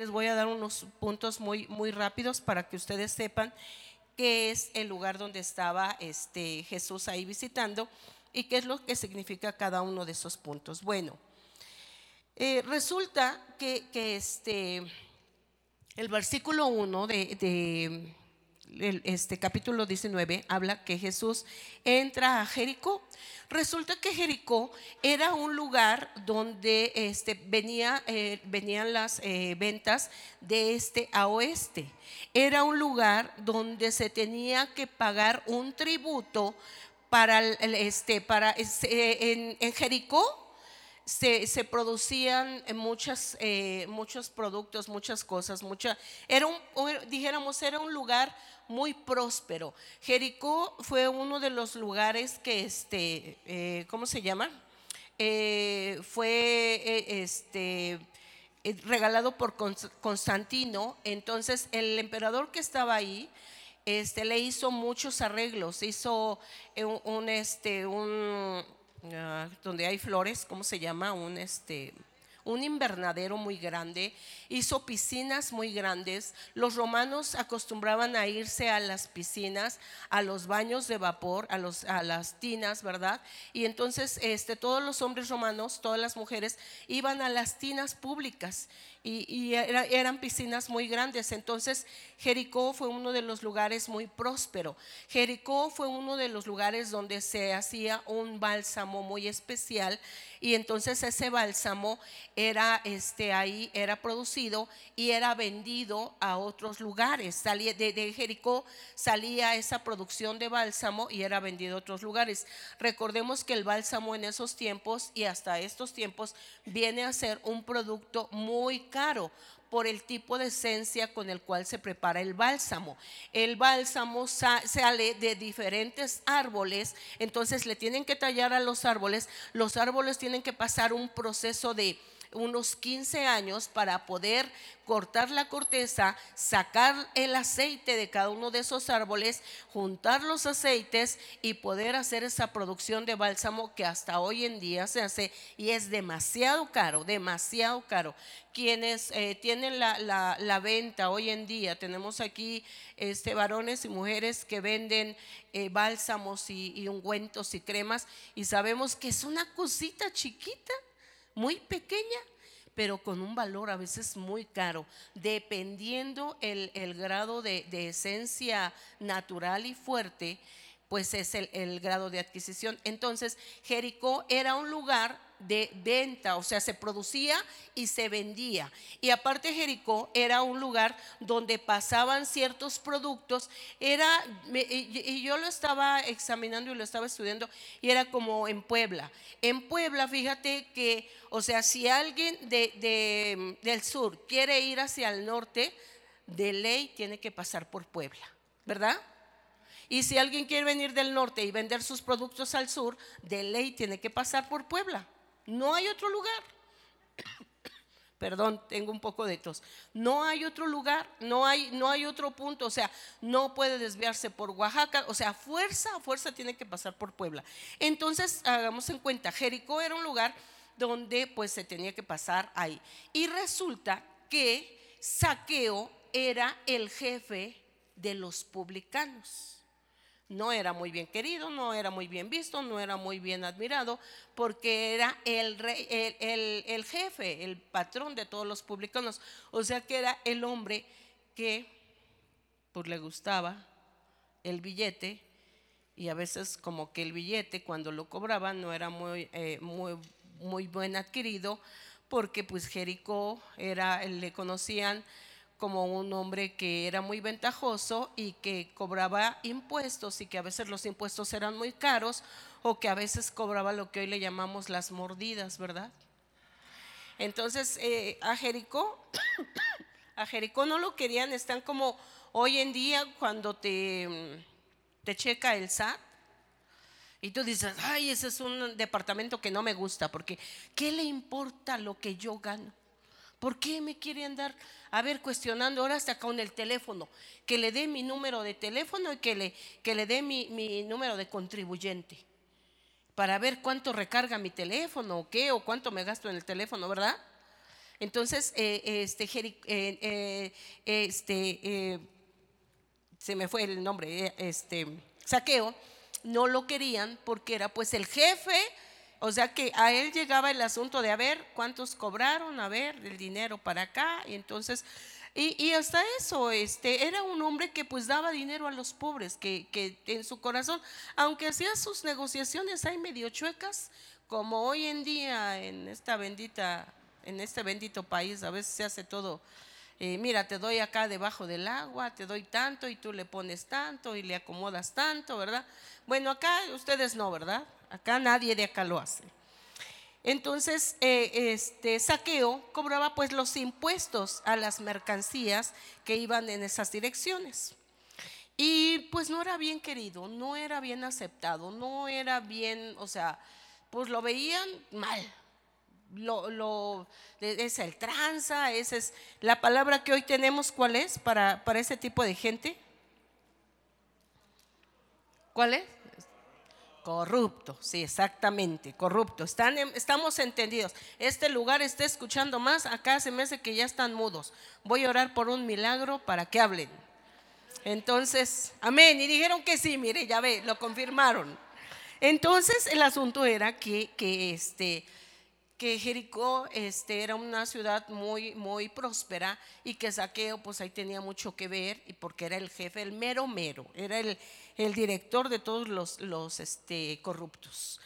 les voy a dar unos puntos muy, muy rápidos para que ustedes sepan qué es el lugar donde estaba este, Jesús ahí visitando y qué es lo que significa cada uno de esos puntos. Bueno, eh, resulta que, este, el versículo 1 de, este capítulo 19 habla que Jesús entra a Jericó. Resulta que Jericó era un lugar donde este, venía, eh, venían las eh, ventas de este a oeste. Era un lugar donde se tenía que pagar un tributo para, este, para en, Jericó se, producían muchas, eh, muchos productos, muchas cosas, mucha, era un, dijéramos, era un lugar muy próspero. Jericó fue uno de los lugares que, este, eh, ¿cómo se llama? Eh, fue este, regalado por Constantino, entonces el emperador que estaba ahí, este, le hizo muchos arreglos, hizo un, este, un Ah, donde hay flores, ¿cómo se llama? Un este un invernadero muy grande, hizo piscinas muy grandes. Los romanos acostumbraban a irse a las piscinas, a los baños de vapor, a, los, las tinas, ¿verdad? Y entonces este, todos los hombres romanos, todas las mujeres, iban a las tinas públicas y, eran piscinas muy grandes. Entonces Jericó fue uno de los lugares muy próspero. Jericó fue uno de los lugares donde se hacía un bálsamo muy especial y entonces ese bálsamo era este ahí era producido y era vendido a otros lugares. Salía de, de Jericó salía esa producción de bálsamo y era vendido a otros lugares. Recordemos que el bálsamo en esos tiempos y hasta estos tiempos viene a ser un producto muy caro por el tipo de esencia con el cual se prepara el bálsamo. El bálsamo sale de diferentes árboles, entonces le tienen que tallar a los árboles, los árboles tienen que pasar un proceso de unos 15 años para poder cortar la corteza, sacar el aceite de cada uno de esos árboles, juntar los aceites y poder hacer esa producción de bálsamo que hasta hoy en día se hace y es demasiado caro, demasiado caro. Quienes eh, tienen la, venta hoy en día, tenemos aquí este, varones y mujeres que venden eh, bálsamos y, y ungüentos y cremas y sabemos que es una cosita chiquita muy pequeña, pero con un valor a veces muy caro, dependiendo el, grado de, de, esencia natural y fuerte, pues es el, el grado de adquisición. Entonces, Jericó era un lugar de venta, o sea, se producía y se vendía. Y aparte Jericó era un lugar donde pasaban ciertos productos, era, y yo lo estaba examinando y lo estaba estudiando, y era como en Puebla. En Puebla, fíjate que, o sea, si alguien de, del sur quiere ir hacia el norte, de ley tiene que pasar por Puebla, ¿verdad? Y si alguien quiere venir del norte y vender sus productos al sur, de ley tiene que pasar por Puebla. No hay otro lugar. Perdón, tengo un poco de tos. No hay otro lugar, no hay, no hay otro punto, o sea, no puede desviarse por Oaxaca, o sea, fuerza, fuerza tiene que pasar por Puebla. Entonces, hagamos en cuenta, Jericó era un lugar donde pues se tenía que pasar ahí. Y resulta que Saqueo era el jefe de los publicanos no era muy bien querido, no era muy bien visto, no era muy bien admirado, porque era el, rey, el, jefe, el patrón de todos los publicanos. O sea que era el hombre que pues le gustaba el billete y a veces como que el billete cuando lo cobraban no era muy, eh, muy, muy buen adquirido porque pues Jericó era, le conocían como un hombre que era muy ventajoso y que cobraba impuestos y que a veces los impuestos eran muy caros o que a veces cobraba lo que hoy le llamamos las mordidas, ¿verdad? Entonces eh, a Jericó, a Jericó no lo querían, están como hoy en día cuando te, te checa el SAT. Y tú dices, ay, ese es un departamento que no me gusta, porque ¿qué le importa lo que yo gano? ¿Por qué me quiere andar a ver cuestionando ahora hasta con el teléfono? Que le dé mi número de teléfono y que le, que le dé mi, mi número de contribuyente para ver cuánto recarga mi teléfono o qué o cuánto me gasto en el teléfono, ¿verdad? Entonces, eh, este, eh, este se me fue el nombre, este, Saqueo, no lo querían porque era pues el jefe, o sea que a él llegaba el asunto de a ver cuántos cobraron, a ver el dinero para acá, y entonces y, hasta eso, este, era un hombre que pues daba dinero a los pobres, que, que en su corazón, aunque hacía sus negociaciones ahí medio chuecas, como hoy en día en esta bendita, en este bendito país, a veces se hace todo, eh, mira, te doy acá debajo del agua, te doy tanto y tú le pones tanto y le acomodas tanto, ¿verdad? Bueno, acá ustedes no, ¿verdad? Acá nadie de acá lo hace. Entonces, eh, este saqueo cobraba pues los impuestos a las mercancías que iban en esas direcciones. Y pues no era bien querido, no era bien aceptado, no era bien, o sea, pues lo veían mal. Lo, lo, es el tranza, esa es la palabra que hoy tenemos, ¿cuál es para, para ese tipo de gente? ¿Cuál es? Corrupto, sí, exactamente, corrupto. Están, estamos entendidos. Este lugar está escuchando más, acá se me hace que ya están mudos. Voy a orar por un milagro para que hablen. Entonces, amén. Y dijeron que sí, mire, ya ve, lo confirmaron. Entonces, el asunto era que, que este, que Jericó este, era una ciudad muy, muy próspera y que Saqueo pues ahí tenía mucho que ver y porque era el jefe, el mero mero, era el, el director de todos los, este, corruptos.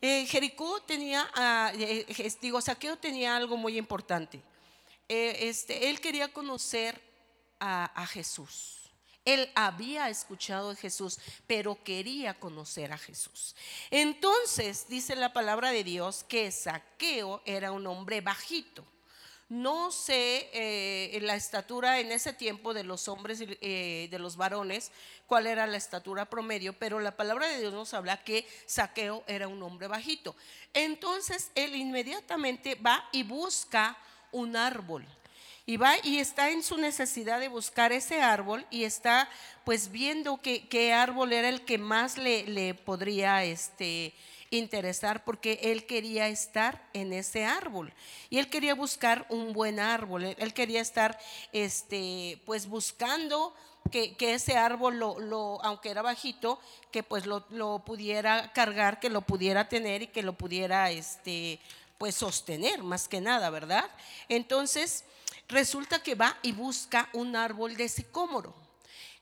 Eh, Jericó tenía, ah, eh, digo, Saqueo tenía algo muy importante. Eh, este, él quería conocer a, a Jesús. Él había escuchado de Jesús, pero quería conocer a Jesús. Entonces dice la palabra de Dios que Saqueo era un hombre bajito. No sé eh, la estatura en ese tiempo de los hombres, eh, de los varones, cuál era la estatura promedio, pero la palabra de Dios nos habla que Saqueo era un hombre bajito. Entonces él inmediatamente va y busca un árbol y va y está en su necesidad de buscar ese árbol y está pues viendo qué, árbol era el que más le, le podría este, interesar porque él quería estar en ese árbol y él quería buscar un buen árbol, él, quería estar este, pues buscando que, ese árbol, lo, lo, aunque era bajito, que pues lo, lo, pudiera cargar, que lo pudiera tener y que lo pudiera este, pues sostener más que nada, ¿verdad? Entonces, resulta que va y busca un árbol de sicómoro.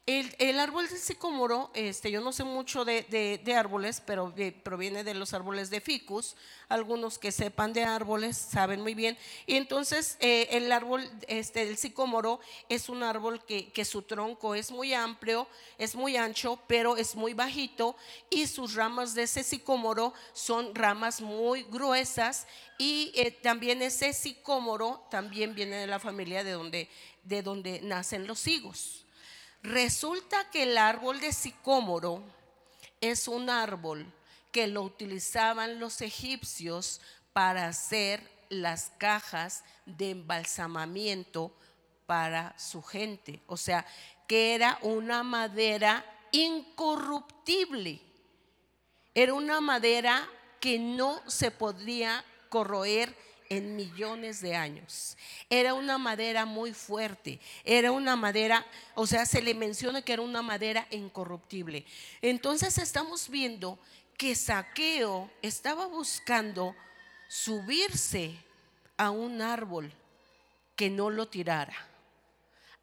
El, árbol de sicómoro, este, yo no sé mucho de, árboles, pero proviene de los árboles de ficus. Algunos que sepan de árboles saben muy bien. Y entonces eh, el árbol este, del sicómoro es un árbol que, su tronco es muy amplio, es muy ancho, pero es muy bajito. Y sus ramas de ese sicómoro son ramas muy gruesas. Y eh, también ese sicómoro también viene de la familia de donde, de donde nacen los higos. Resulta que el árbol de sicómoro es un árbol que lo utilizaban los egipcios para hacer las cajas de embalsamamiento para su gente. O sea, que era una madera incorruptible. Era una madera que no se podría corroer en millones de años. Era una madera muy fuerte, era una madera, o sea, se le menciona que era una madera incorruptible. Entonces estamos viendo que Saqueo estaba buscando subirse a un árbol que no lo tirara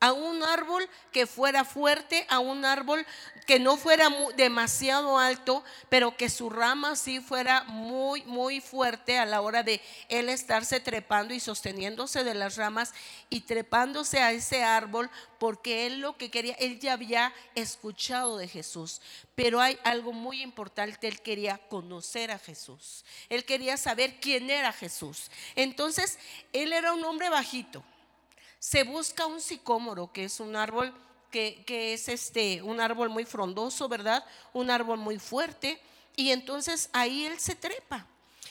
a un árbol que fuera fuerte, a un árbol que no fuera demasiado alto, pero que su rama sí fuera muy, muy fuerte a la hora de él estarse trepando y sosteniéndose de las ramas y trepándose a ese árbol, porque él lo que quería, él ya había escuchado de Jesús, pero hay algo muy importante, él quería conocer a Jesús, él quería saber quién era Jesús. Entonces, él era un hombre bajito se busca un sicómoro, que es un árbol que, es este, un árbol muy frondoso, ¿verdad? Un árbol muy fuerte. Y entonces ahí él se trepa.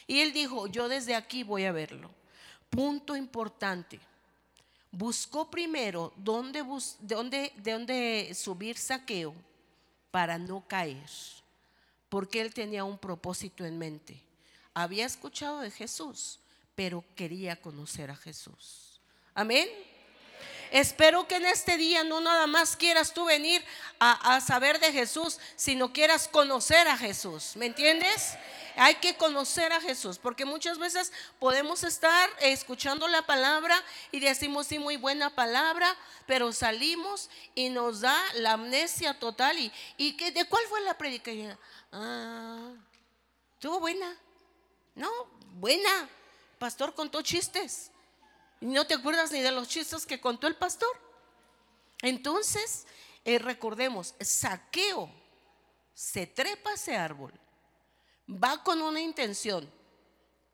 Y él dijo, yo desde aquí voy a verlo. Punto importante. Buscó primero dónde, dónde, de dónde subir saqueo para no caer. Porque él tenía un propósito en mente. Había escuchado de Jesús, pero quería conocer a Jesús. Amén. Espero que en este día no nada más quieras tú venir a, saber de Jesús, sino quieras conocer a Jesús. ¿Me entiendes? Hay que conocer a Jesús, porque muchas veces podemos estar escuchando la palabra y decimos, sí, muy buena palabra, pero salimos y nos da la amnesia total. ¿Y, y que, de cuál fue la predicación? Ah, estuvo buena. No, buena. pastor contó chistes. No te acuerdas ni de los chistes que contó el pastor. Entonces, eh, recordemos, saqueo se trepa ese árbol, va con una intención.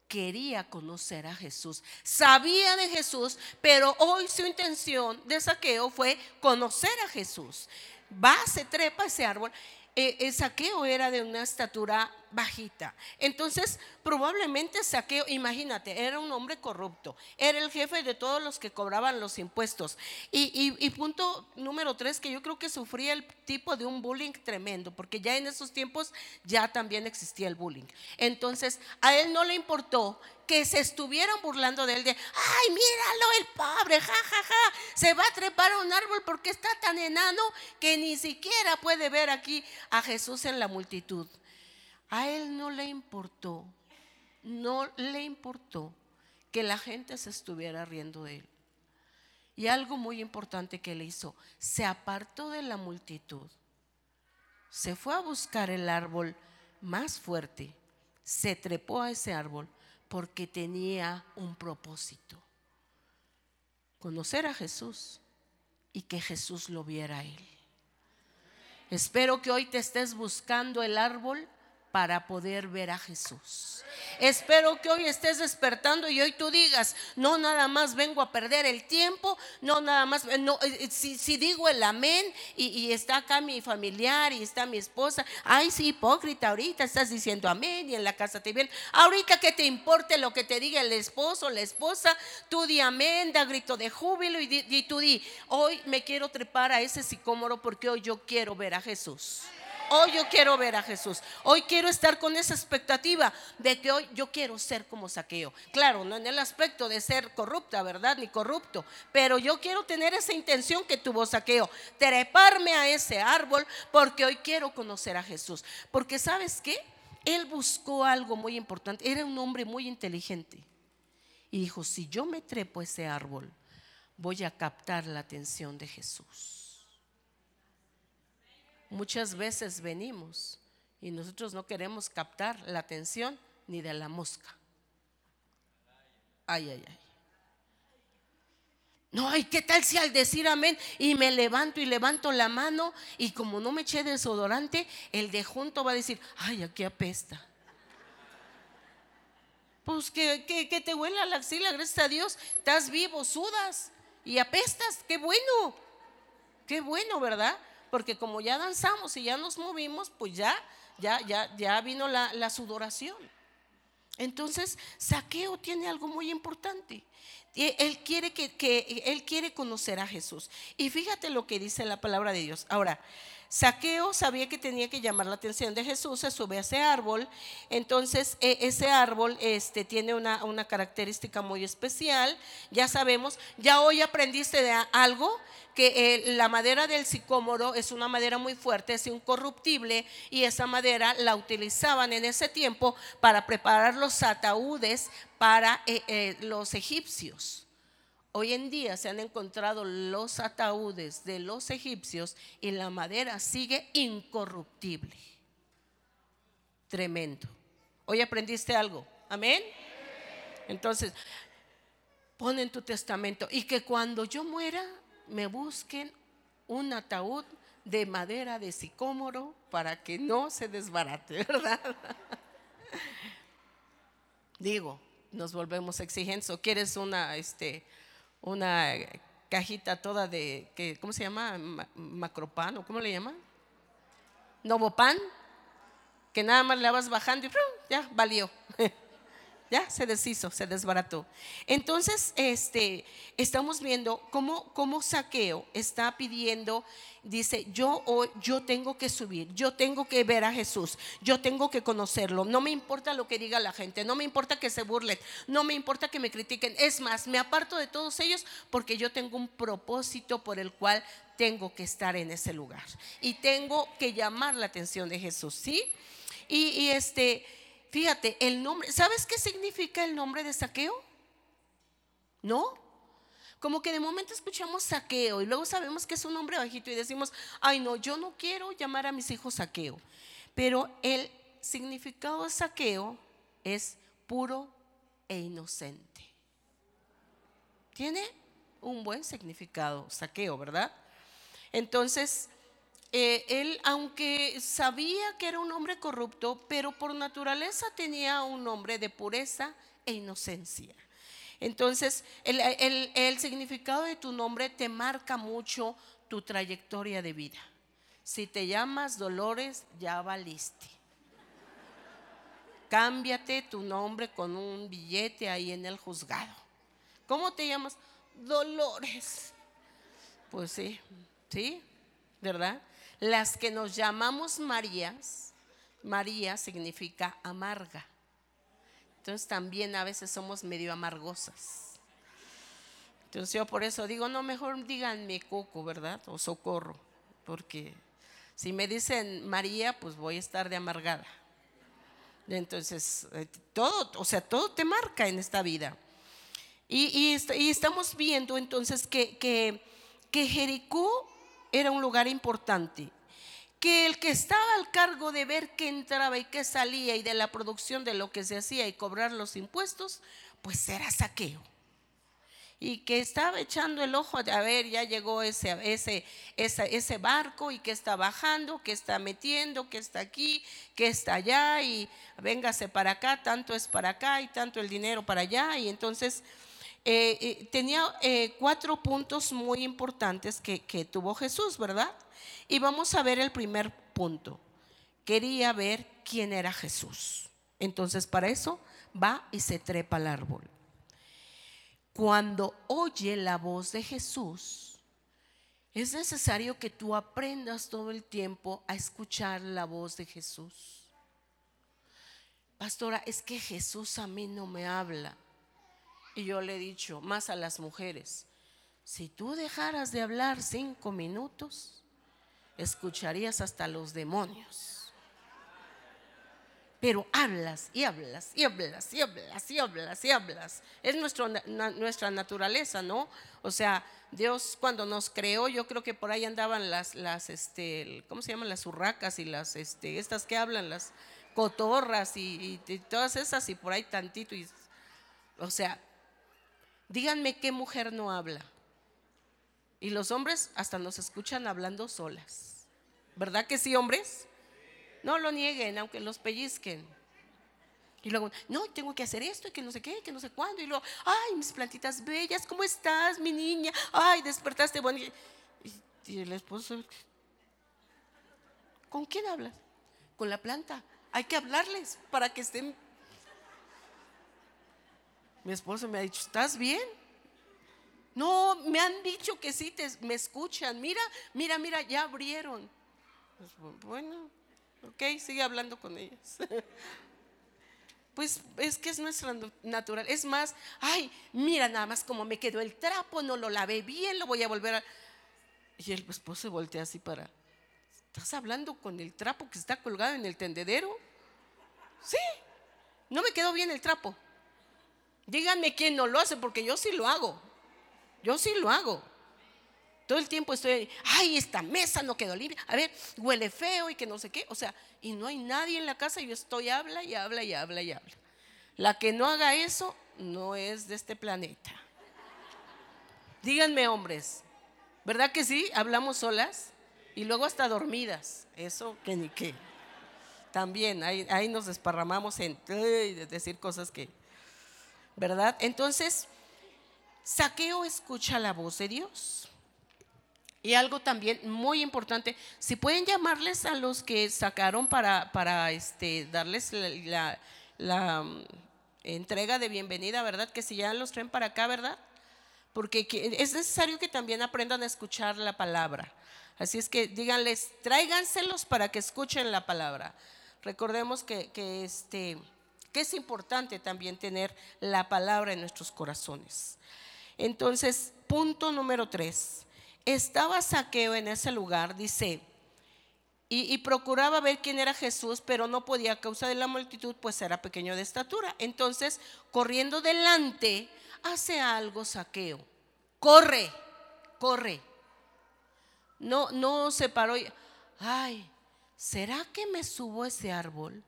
Quería conocer a Jesús, sabía de Jesús, pero hoy su intención de saqueo fue conocer a Jesús. Va, se trepa ese árbol. Eh, el saqueo era de una estatura bajita. Entonces, probablemente Saqueo, imagínate, era un hombre corrupto, era el jefe de todos los que cobraban los impuestos. Y, punto número tres, que yo creo que sufría el tipo de un bullying tremendo, porque ya en esos tiempos ya también existía el bullying. Entonces, a él no le importó que se estuvieran burlando de él de, ay, míralo el pobre, ja, ja, ja, se va a trepar a un árbol porque está tan enano que ni siquiera puede ver aquí a Jesús en la multitud. A él no le importó, no le importó que la gente se estuviera riendo de él. Y algo muy importante que le hizo, se apartó de la multitud, se fue a buscar el árbol más fuerte, se trepó a ese árbol porque tenía un propósito, conocer a Jesús y que Jesús lo viera a él. Espero que hoy te estés buscando el árbol para poder ver a Jesús. Espero que hoy estés despertando y hoy tú digas, no nada más vengo a perder el tiempo, no nada más, no, eh, eh, si, digo el amén y, está acá mi familiar y está mi esposa, ay sí, hipócrita, ahorita estás diciendo amén y en la casa te ven, ahorita que te importe lo que te diga el esposo, la esposa, tú di amén, da grito de júbilo y, y tú di, hoy me quiero trepar a ese sicómoro porque hoy yo quiero ver a Jesús. Hoy yo quiero ver a Jesús. Hoy quiero estar con esa expectativa de que hoy yo quiero ser como saqueo. Claro, no en el aspecto de ser corrupta, ¿verdad? Ni corrupto. Pero yo quiero tener esa intención que tuvo saqueo. Treparme a ese árbol porque hoy quiero conocer a Jesús. Porque sabes qué? Él buscó algo muy importante. Era un hombre muy inteligente. Y dijo, si yo me trepo a ese árbol, voy a captar la atención de Jesús. Muchas veces venimos y nosotros no queremos captar la atención ni de la mosca. Ay, ay, ay. No, ¿y qué tal si al decir amén y me levanto y levanto la mano y como no me eché desodorante, el de junto va a decir, ay, aquí apesta. Pues que, que, te huela la axila, gracias a Dios, estás vivo, sudas y apestas, qué bueno, qué bueno, ¿verdad? Porque como ya danzamos y ya nos movimos, pues ya, ya, ya, ya vino la, sudoración. Entonces, Saqueo tiene algo muy importante. Él quiere, que, que, él quiere conocer a Jesús. Y fíjate lo que dice la palabra de Dios. Ahora, Saqueo sabía que tenía que llamar la atención de Jesús, se sube a ese árbol. Entonces, e, ese árbol este, tiene una, característica muy especial. Ya sabemos, ya hoy aprendiste de algo, que eh, la madera del sicómoro es una madera muy fuerte, es incorruptible, y esa madera la utilizaban en ese tiempo para preparar los ataúdes para eh, eh, los egipcios. Hoy en día se han encontrado los ataúdes de los egipcios y la madera sigue incorruptible. Tremendo. Hoy aprendiste algo. Amén. Entonces, pon en tu testamento y que cuando yo muera me busquen un ataúd de madera de sicómoro para que no se desbarate, ¿verdad? Digo, nos volvemos exigentes o quieres una este una cajita toda de, que, ¿cómo se llama? Macropan, ¿o cómo le llaman? Novopan, que nada más la vas bajando y ya valió. Ya se deshizo, se desbarató. Entonces, este, estamos viendo cómo, cómo Saqueo está pidiendo, dice, yo, yo tengo que subir, yo tengo que ver a Jesús, yo tengo que conocerlo. No me importa lo que diga la gente, no me importa que se burlen, no me importa que me critiquen. Es más, me aparto de todos ellos porque yo tengo un propósito por el cual tengo que estar en ese lugar y tengo que llamar la atención de Jesús, ¿sí? Y este Fíjate, el nombre, ¿sabes qué significa el nombre de saqueo? ¿No? Como que de momento escuchamos saqueo y luego sabemos que es un nombre bajito y decimos, ay no, yo no quiero llamar a mis hijos saqueo. Pero el significado de saqueo es puro e inocente. Tiene un buen significado, saqueo, ¿verdad? Entonces, eh, él, aunque sabía que era un hombre corrupto, pero por naturaleza tenía un nombre de pureza e inocencia. Entonces, el, el significado de tu nombre te marca mucho tu trayectoria de vida. Si te llamas Dolores, ya valiste. Cámbiate tu nombre con un billete ahí en el juzgado. ¿Cómo te llamas? Dolores. Pues sí, sí, ¿verdad? Las que nos llamamos Marías, María significa amarga. Entonces también a veces somos medio amargosas. Entonces yo por eso digo, no, mejor díganme Coco, ¿verdad? O Socorro, porque si me dicen María, pues voy a estar de amargada. Entonces, eh, todo, o sea, todo te marca en esta vida. Y, estamos viendo entonces que, que, que Jericó era un lugar importante. Que el que estaba al cargo de ver qué entraba y qué salía y de la producción de lo que se hacía y cobrar los impuestos, pues era saqueo. Y que estaba echando el ojo a ver, ya llegó ese, ese, ese, barco y que está bajando, que está metiendo, que está aquí, que está allá y véngase para acá, tanto es para acá y tanto el dinero para allá. Y entonces eh, eh, tenía eh, cuatro puntos muy importantes que, que tuvo Jesús, ¿verdad? Y vamos a ver el primer punto. Quería ver quién era Jesús. Entonces para eso va y se trepa al árbol. Cuando oye la voz de Jesús, es necesario que tú aprendas todo el tiempo a escuchar la voz de Jesús. Pastora, es que Jesús a mí no me habla. Y yo le he dicho, más a las mujeres, si tú dejaras de hablar cinco minutos, escucharías hasta los demonios. Pero hablas y hablas y hablas y hablas y hablas y hablas. Es nuestro, nuestra naturaleza, ¿no? O sea, Dios cuando nos creó, yo creo que por ahí andaban las, las este, ¿cómo se llaman? Las urracas y las, este, estas que hablan, las cotorras y, y todas esas y por ahí tantito. Y, o sea, Díganme qué mujer no habla. Y los hombres hasta nos escuchan hablando solas. ¿Verdad que sí, hombres? No lo nieguen, aunque los pellizquen. Y luego, no, tengo que hacer esto y que no sé qué, que no sé cuándo. Y luego, ay, mis plantitas bellas, ¿cómo estás, mi niña? Ay, despertaste bonito. Y, el esposo, ¿con quién hablas? Con la planta. Hay que hablarles para que estén mi esposo me ha dicho, ¿estás bien? No, me han dicho que sí, te, me escuchan. Mira, mira, mira, ya abrieron. Pues, bueno, ok, sigue hablando con ellas. Pues es que es nuestra natural. Es más, ay, mira nada más como me quedó el trapo, no lo lavé bien, lo voy a volver a... Y el esposo se voltea así para... ¿Estás hablando con el trapo que está colgado en el tendedero? Sí, no me quedó bien el trapo. Díganme quién no lo hace, porque yo sí lo hago. Yo sí lo hago. Todo el tiempo estoy, ay, esta mesa no quedó limpia. A ver, huele feo y que no sé qué. O sea, y no hay nadie en la casa y yo estoy, habla y habla y habla y habla. La que no haga eso no es de este planeta. Díganme, hombres, ¿verdad que sí? Hablamos solas y luego hasta dormidas. Eso que ni qué. También ahí, ahí nos desparramamos en decir cosas que ¿verdad? Entonces, Saqueo escucha la voz de Dios. Y algo también muy importante, si pueden llamarles a los que sacaron para, para este, darles la, entrega de bienvenida, ¿verdad? Que si ya los traen para acá, ¿verdad? Porque es necesario que también aprendan a escuchar la palabra. Así es que díganles, tráiganselos para que escuchen la palabra. Recordemos que, este, que es importante también tener la palabra en nuestros corazones. Entonces, punto número tres. Estaba saqueo en ese lugar, dice, y, procuraba ver quién era Jesús, pero no podía a causa de la multitud, pues era pequeño de estatura. Entonces, corriendo delante, hace algo saqueo. Corre, corre. No, no se paró. Y, Ay, ¿será que me subo ese árbol?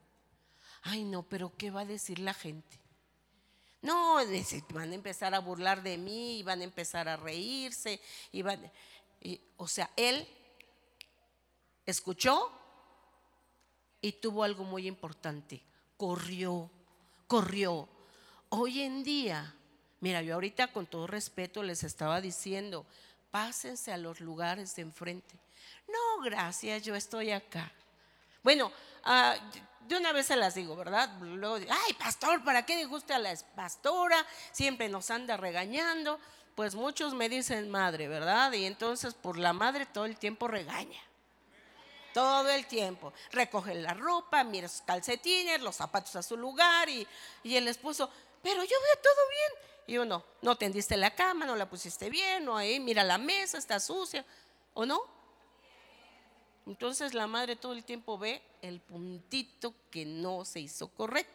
Ay, no, pero ¿qué va a decir la gente? No, van a empezar a burlar de mí, van a empezar a reírse, y van, o sea, él escuchó y tuvo algo muy importante. Corrió, corrió. Hoy en día, mira, yo ahorita con todo respeto les estaba diciendo, pásense a los lugares de enfrente. No, gracias, yo estoy acá. Bueno, ah, de una vez se las digo, ¿verdad? Luego, ay, pastor, ¿para qué guste a la pastora? Siempre nos anda regañando. Pues muchos me dicen madre, ¿verdad? Y entonces por la madre todo el tiempo regaña todo el tiempo. Recoge la ropa, mira sus calcetines, los zapatos a su lugar y, el esposo, pero yo veo todo bien. Y uno, no tendiste la cama, no la pusiste bien, o ahí, mira la mesa, está sucia, ¿o no? Entonces la madre todo el tiempo ve el puntito que no se hizo correcto.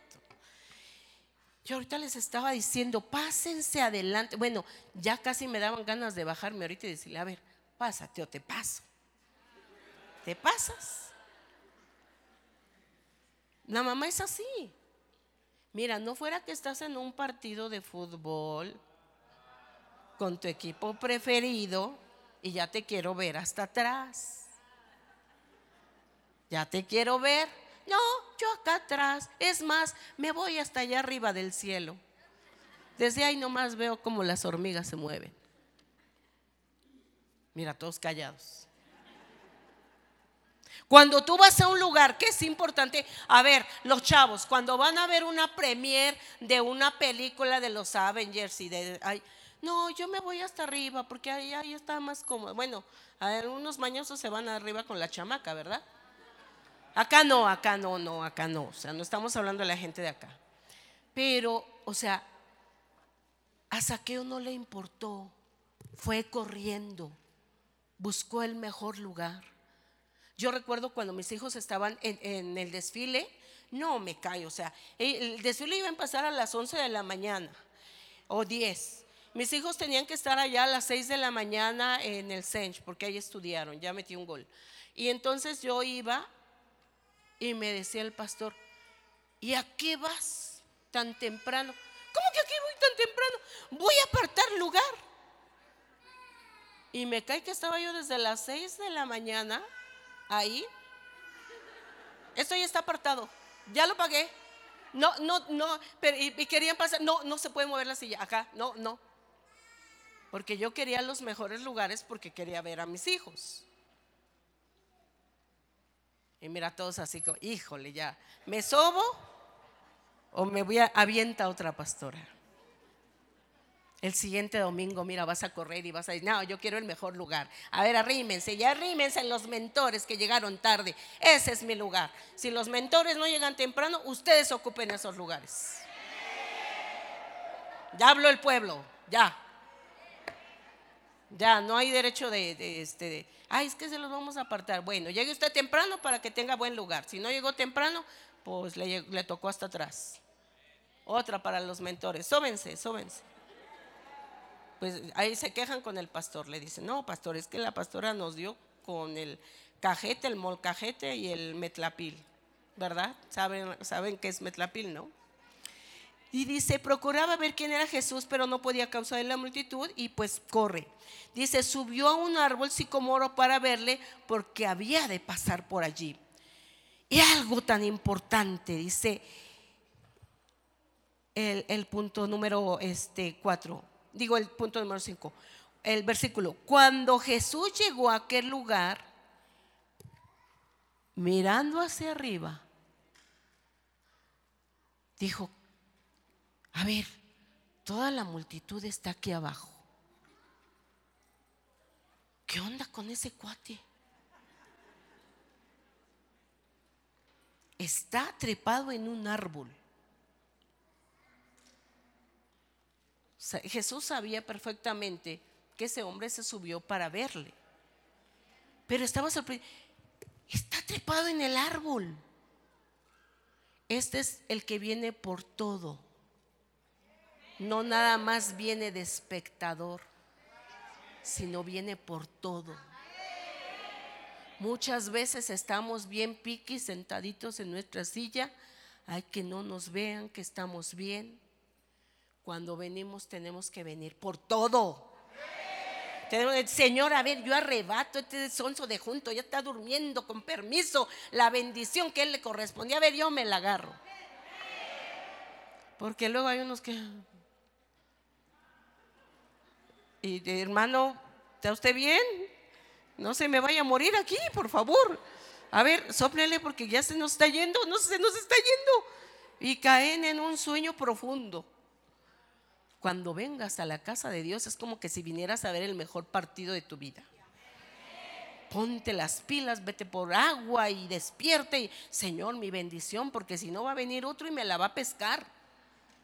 Yo ahorita les estaba diciendo, pásense adelante. Bueno, ya casi me daban ganas de bajarme ahorita y decirle, a ver, pásate o te paso te pasas. La mamá es así. Mira, no fuera que estás en un partido de fútbol con tu equipo preferido y ya te quiero ver hasta atrás. Ya te quiero ver. No, yo acá atrás. Es más, me voy hasta allá arriba del cielo. Desde ahí nomás veo cómo las hormigas se mueven. Mira, todos callados. Cuando tú vas a un lugar que es importante, a ver, los chavos, cuando van a ver una premier de una película de los Avengers y de... no, yo me voy hasta arriba porque ahí, ahí está más cómodo. Bueno, algunos mañosos se van arriba con la chamaca, ¿verdad? Acá no, acá no, no, acá no. O sea, no estamos hablando de la gente de acá. Pero, o sea, a Saqueo no le importó. Fue corriendo. Buscó el mejor lugar. Yo recuerdo cuando mis hijos estaban en, el desfile, no me cae, o sea, el desfile iba a empezar a las 11 de la mañana o 10. Mis hijos tenían que estar allá a las 6 de la mañana en el Sench, porque ahí estudiaron, ya metí un gol. Y entonces yo iba y me decía el pastor, ¿y a qué vas tan temprano? ¿Cómo que aquí voy tan temprano? Voy a apartar lugar. Y me cae que estaba yo desde las 6 de la mañana ahí. Esto ya está apartado. Ya lo pagué. No, no, no. Pero, y, querían pasar. No, no se puede mover la silla. Acá, no, no. Porque yo quería los mejores lugares porque quería ver a mis hijos. Y mira, todos así como, híjole, ya. ¿Me sobo o me voy a avienta otra pastora? el siguiente domingo, mira, vas a correr y vas a decir, no, yo quiero el mejor lugar. A ver, arrímense, ya arrímense en los mentores que llegaron tarde. Ese es mi lugar. Si los mentores no llegan temprano, ustedes ocupen esos lugares. Ya habló el pueblo, ya. Ya, no hay derecho de, este, ay, es que se los vamos a apartar. Bueno, llegue usted temprano para que tenga buen lugar. Si no llegó temprano, pues le, le tocó hasta atrás. Otra para los mentores. Sóbense, sóbense pues ahí se quejan con el pastor. Le dicen, no, pastor, es que la pastora nos dio con el cajete, el molcajete y el metlapil, ¿verdad? ¿Saben, saben qué es metlapil, no? Y dice, procuraba ver quién era Jesús, pero no podía causar la multitud y pues corre. Dice, subió a un árbol sicomoro para verle porque había de pasar por allí. Y algo tan importante, dice el, el punto número este, cuatro digo el punto número 5, el versículo, cuando Jesús llegó a aquel lugar, mirando hacia arriba, dijo, a ver, toda la multitud está aquí abajo. ¿Qué onda con ese cuate? Está trepado en un árbol. Jesús sabía perfectamente que ese hombre se subió para verle. Pero estaba sorprendido. Está trepado en el árbol. Este es el que viene por todo. No nada más viene de espectador, sino viene por todo. Muchas veces estamos bien piquis sentaditos en nuestra silla. Hay que no nos vean que estamos bien. Cuando venimos tenemos que venir por todo. Señor, a ver, yo arrebato este sonso de junto, ya está durmiendo, con permiso, la bendición que él le correspondía. A ver, yo me la agarro. Porque luego hay unos que... Y hermano, ¿está usted bien? No se me vaya a morir aquí, por favor. A ver, soplele porque ya se nos está yendo, no se nos está yendo. Y caen en un sueño profundo. Cuando vengas a la casa de Dios es como que si vinieras a ver el mejor partido de tu vida. Ponte las pilas, vete por agua y despierte. Y, Señor, mi bendición, porque si no va a venir otro y me la va a pescar.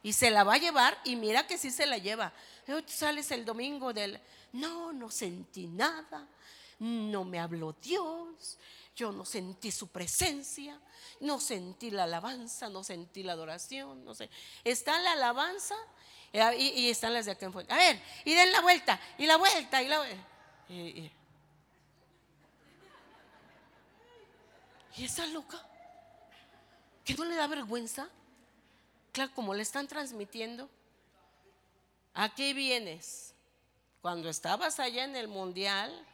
Y se la va a llevar y mira que sí se la lleva. Hoy sales el domingo del... No, no sentí nada. No me habló Dios. Yo no sentí su presencia. No sentí la alabanza. No sentí la adoración. No sé. Está la alabanza y, están las de acá en A ver, y den la vuelta, y la vuelta, y la vuelta. Y, y esa loca, que no le da vergüenza, claro, como le están transmitiendo, ¿a qué vienes? Cuando estabas allá en el mundial,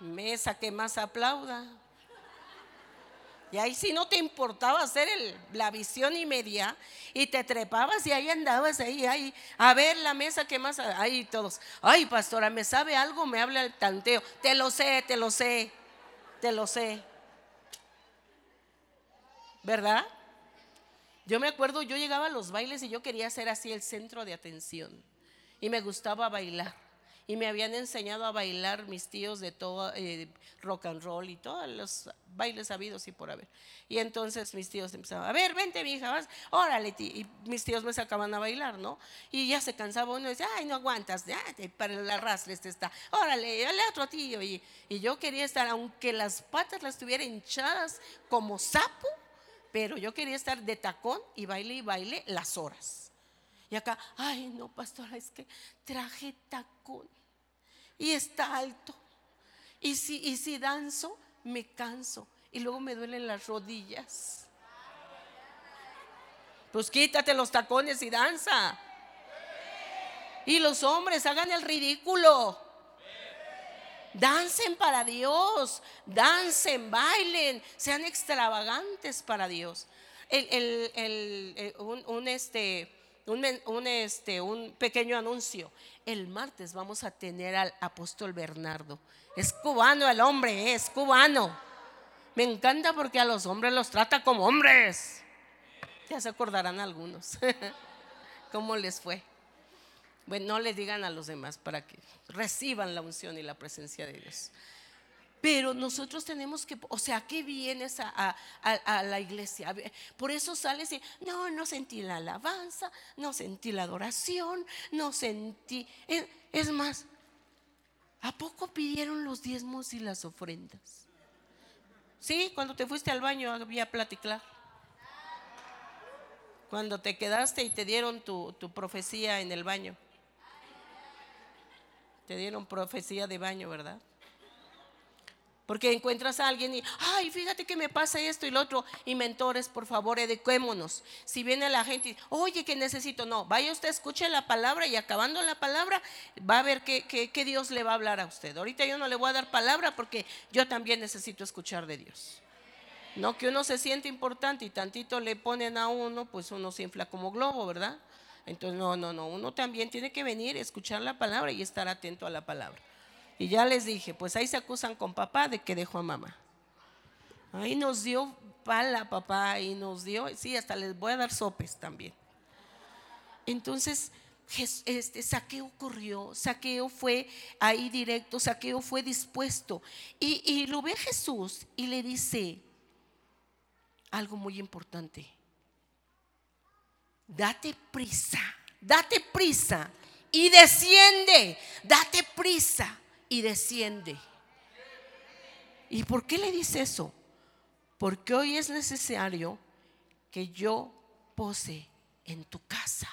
mesa que más aplauda. Y ahí si no te importaba hacer la visión y media y te trepabas y ahí andabas ahí, ahí, a ver la mesa que más, ahí todos, ay pastora, me sabe algo, me habla el tanteo, te lo sé, te lo sé, te lo sé. ¿Verdad? Yo me acuerdo, yo llegaba a los bailes y yo quería ser así el centro de atención y me gustaba bailar y me habían enseñado a bailar mis tíos de todo eh, rock and roll y todos los bailes habidos y por haber. Y entonces mis tíos empezaban, a ver, vente mi hija, vas, órale, y mis tíos me sacaban a bailar, ¿no? Y ya se cansaba uno y decía, ay, no aguantas, ya, para el arrastre este está, órale, dale otro tío. Y, y yo quería estar, aunque las patas las tuviera hinchadas como sapo, pero yo quería estar de tacón y baile y baile las horas. Y acá, ay, no, pastora, es que traje tacón y está alto. Y si, y si danzo, me canso y luego me duelen las rodillas. Pues quítate los tacones y danza. Y los hombres hagan el ridículo. Dancen para Dios, dancen, bailen, sean extravagantes para Dios. El, un, este, un, este, un pequeño anuncio. El martes vamos a tener al apóstol Bernardo. Es cubano el hombre, es cubano. Me encanta porque a los hombres los trata como hombres. Ya se acordarán algunos cómo les fue. Bueno, no le digan a los demás para que reciban la unción y la presencia de Dios. Pero nosotros tenemos que, o sea, ¿qué vienes a, la iglesia? Por eso sales y, no, no sentí la alabanza, no sentí la adoración, no sentí... Es, más, ¿a poco pidieron los diezmos y las ofrendas? Sí, cuando te fuiste al baño había platicar. Cuando te quedaste y te dieron tu, tu profecía en el baño. Te dieron profecía de baño, ¿verdad? Porque encuentras a alguien y, ay, fíjate que me pasa esto y lo otro. Y mentores, por favor, eduquémonos. Si viene la gente y, oye, que necesito, no, vaya usted, escuche la palabra y acabando la palabra, va a ver qué, qué Dios le va a hablar a usted. Ahorita yo no le voy a dar palabra porque yo también necesito escuchar de Dios. No que uno se siente importante y tantito le ponen a uno, pues uno se infla como globo, ¿verdad? Entonces, no, no, no, uno también tiene que venir, escuchar la palabra y estar atento a la palabra. Y ya les dije, pues ahí se acusan con papá de que dejó a mamá. Ahí nos dio pala papá y nos dio, sí, hasta les voy a dar sopes también. entonces este, Saqueo corrió, Saqueo fue ahí directo, Saqueo fue dispuesto. Y, y lo ve Jesús y le dice algo muy importante. Date prisa, date prisa y desciende, date prisa y desciende. ¿Y por qué le dice eso? Porque hoy es necesario que yo pose en tu casa.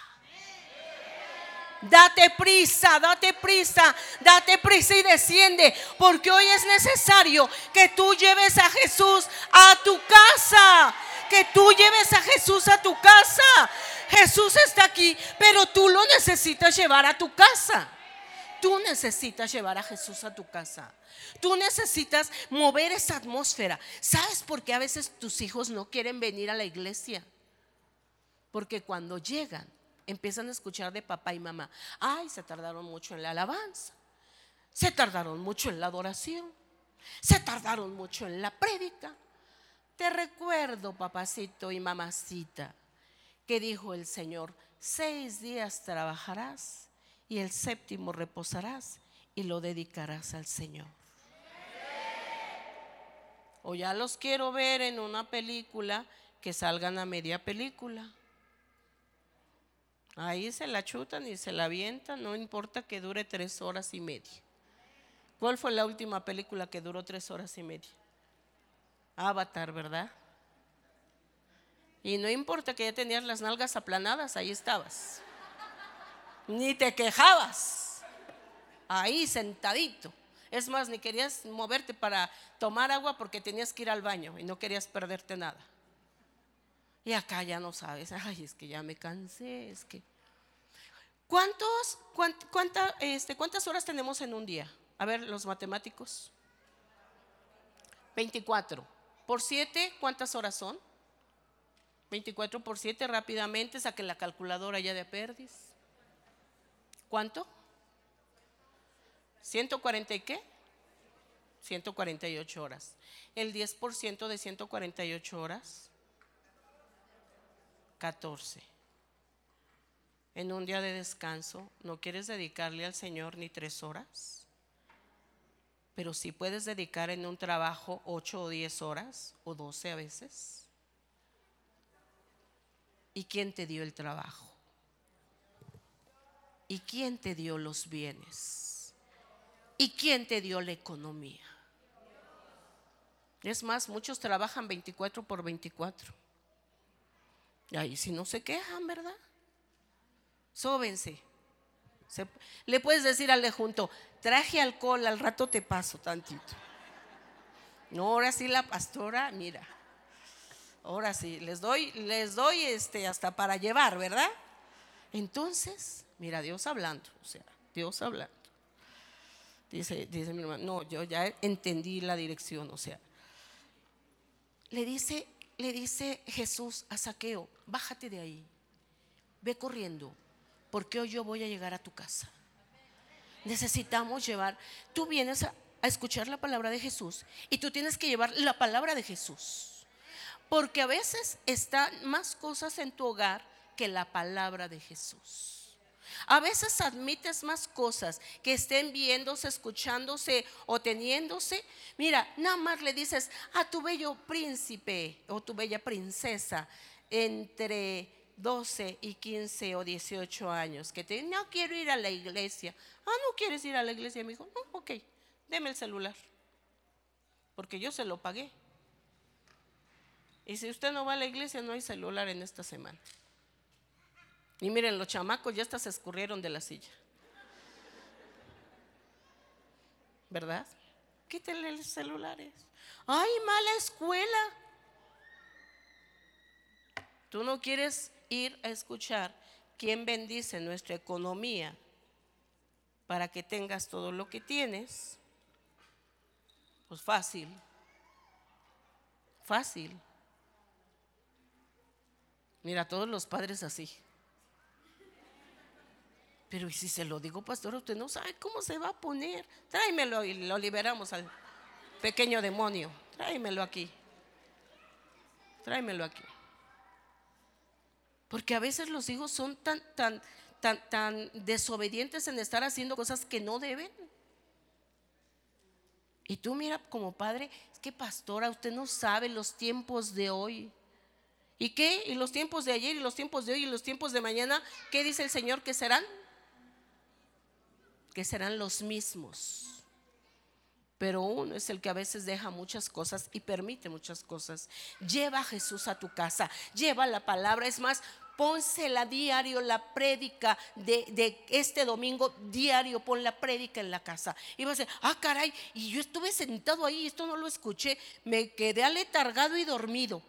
Date prisa, date prisa, date prisa y desciende, porque hoy es necesario que tú lleves a Jesús a tu casa, que tú lleves a Jesús a tu casa. Jesús está aquí, pero tú lo necesitas llevar a tu casa. Tú necesitas llevar a Jesús a tu casa. Tú necesitas mover esa atmósfera. ¿Sabes por qué a veces tus hijos no quieren venir a la iglesia? Porque cuando llegan, empiezan a escuchar de papá y mamá, ay, se tardaron mucho en la alabanza, se tardaron mucho en la adoración, se tardaron mucho en la prédica. Te recuerdo, papacito y mamacita, que dijo el Señor, seis días trabajarás y el séptimo reposarás y lo dedicarás al Señor. O ya los quiero ver en una película que salgan a media película. Ahí se la chutan y se la avientan, no importa que dure tres horas y media. ¿Cuál fue la última película que duró tres horas y media? Avatar, ¿verdad? Y no importa que ya tenías las nalgas aplanadas, ahí estabas. Ni te quejabas. Ahí sentadito. Es más, ni querías moverte para tomar agua porque tenías que ir al baño y no querías perderte nada. Y acá ya no sabes, ay, es que ya me cansé, es que... ¿Cuántos, este, ¿Cuántas horas tenemos en un día? A ver, los matemáticos. 24. Por 7, ¿cuántas horas son? 24 por 7, rápidamente, saquen la calculadora ya de perdis. ¿Cuánto? ¿140 y qué? 148 horas. El 10% de 148 horas 14. En un día de descanso, ¿no quieres dedicarle al Señor ni tres horas? Pero si puedes dedicar en un trabajo ocho o diez horas, o doce a veces. ¿Y quién te dio el trabajo? ¿Y quién te dio los bienes? ¿Y quién te dio la economía? Es más, muchos trabajan 24 por 24. Y ahí si no se quejan, ¿verdad? Sóbense. Le puedes decir al de junto, traje alcohol, al rato te paso tantito. No, ahora sí la pastora, mira. Ahora sí, les doy, les doy este hasta para llevar, ¿verdad? Entonces, mira, Dios hablando, o sea, Dios hablando. Dice, dice mi hermano, no, yo ya entendí la dirección, o sea. Le dice, le dice Jesús a Saqueo, bájate de ahí, ve corriendo, porque hoy yo voy a llegar a tu casa. Necesitamos llevar, tú vienes a, escuchar la palabra de Jesús y tú tienes que llevar la palabra de Jesús. Porque a veces están más cosas en tu hogar que la palabra de Jesús. A veces admites más cosas que estén viéndose, escuchándose o teniéndose. Mira, nada más le dices a tu bello príncipe o tu bella princesa entre 12 y 15 o 18 años que te no quiero ir a la iglesia. Ah, no quieres ir a la iglesia, mi hijo. No, ok, deme el celular. Porque yo se lo pagué. Y si usted no va a la iglesia, no hay celular en esta semana. Y miren, los chamacos ya hasta se escurrieron de la silla. ¿Verdad? Quítenle los celulares. ¡Ay, mala escuela! Tú no quieres ir a escuchar quién bendice nuestra economía para que tengas todo lo que tienes. Pues fácil. Fácil. Mira, todos los padres así. Pero si se lo digo, pastor, usted no sabe cómo se va a poner. Tráemelo y lo liberamos al pequeño demonio. Tráemelo aquí. Tráemelo aquí. Porque a veces los hijos son tan, tan, tan, tan desobedientes en estar haciendo cosas que no deben. Y tú mira como padre, es que pastora, usted no sabe los tiempos de hoy. ¿Y qué? ¿Y los tiempos de ayer y los tiempos de hoy y los tiempos de mañana? ¿Qué dice el Señor que serán? Que serán los mismos. Pero uno es el que a veces deja muchas cosas y permite muchas cosas. Lleva a Jesús a tu casa, lleva la palabra. Es más, pónsela diario la prédica de, este domingo, diario, pon la prédica en la casa. Y vas a decir, ah, caray, y yo estuve sentado ahí, esto no lo escuché, me quedé aletargado y dormido.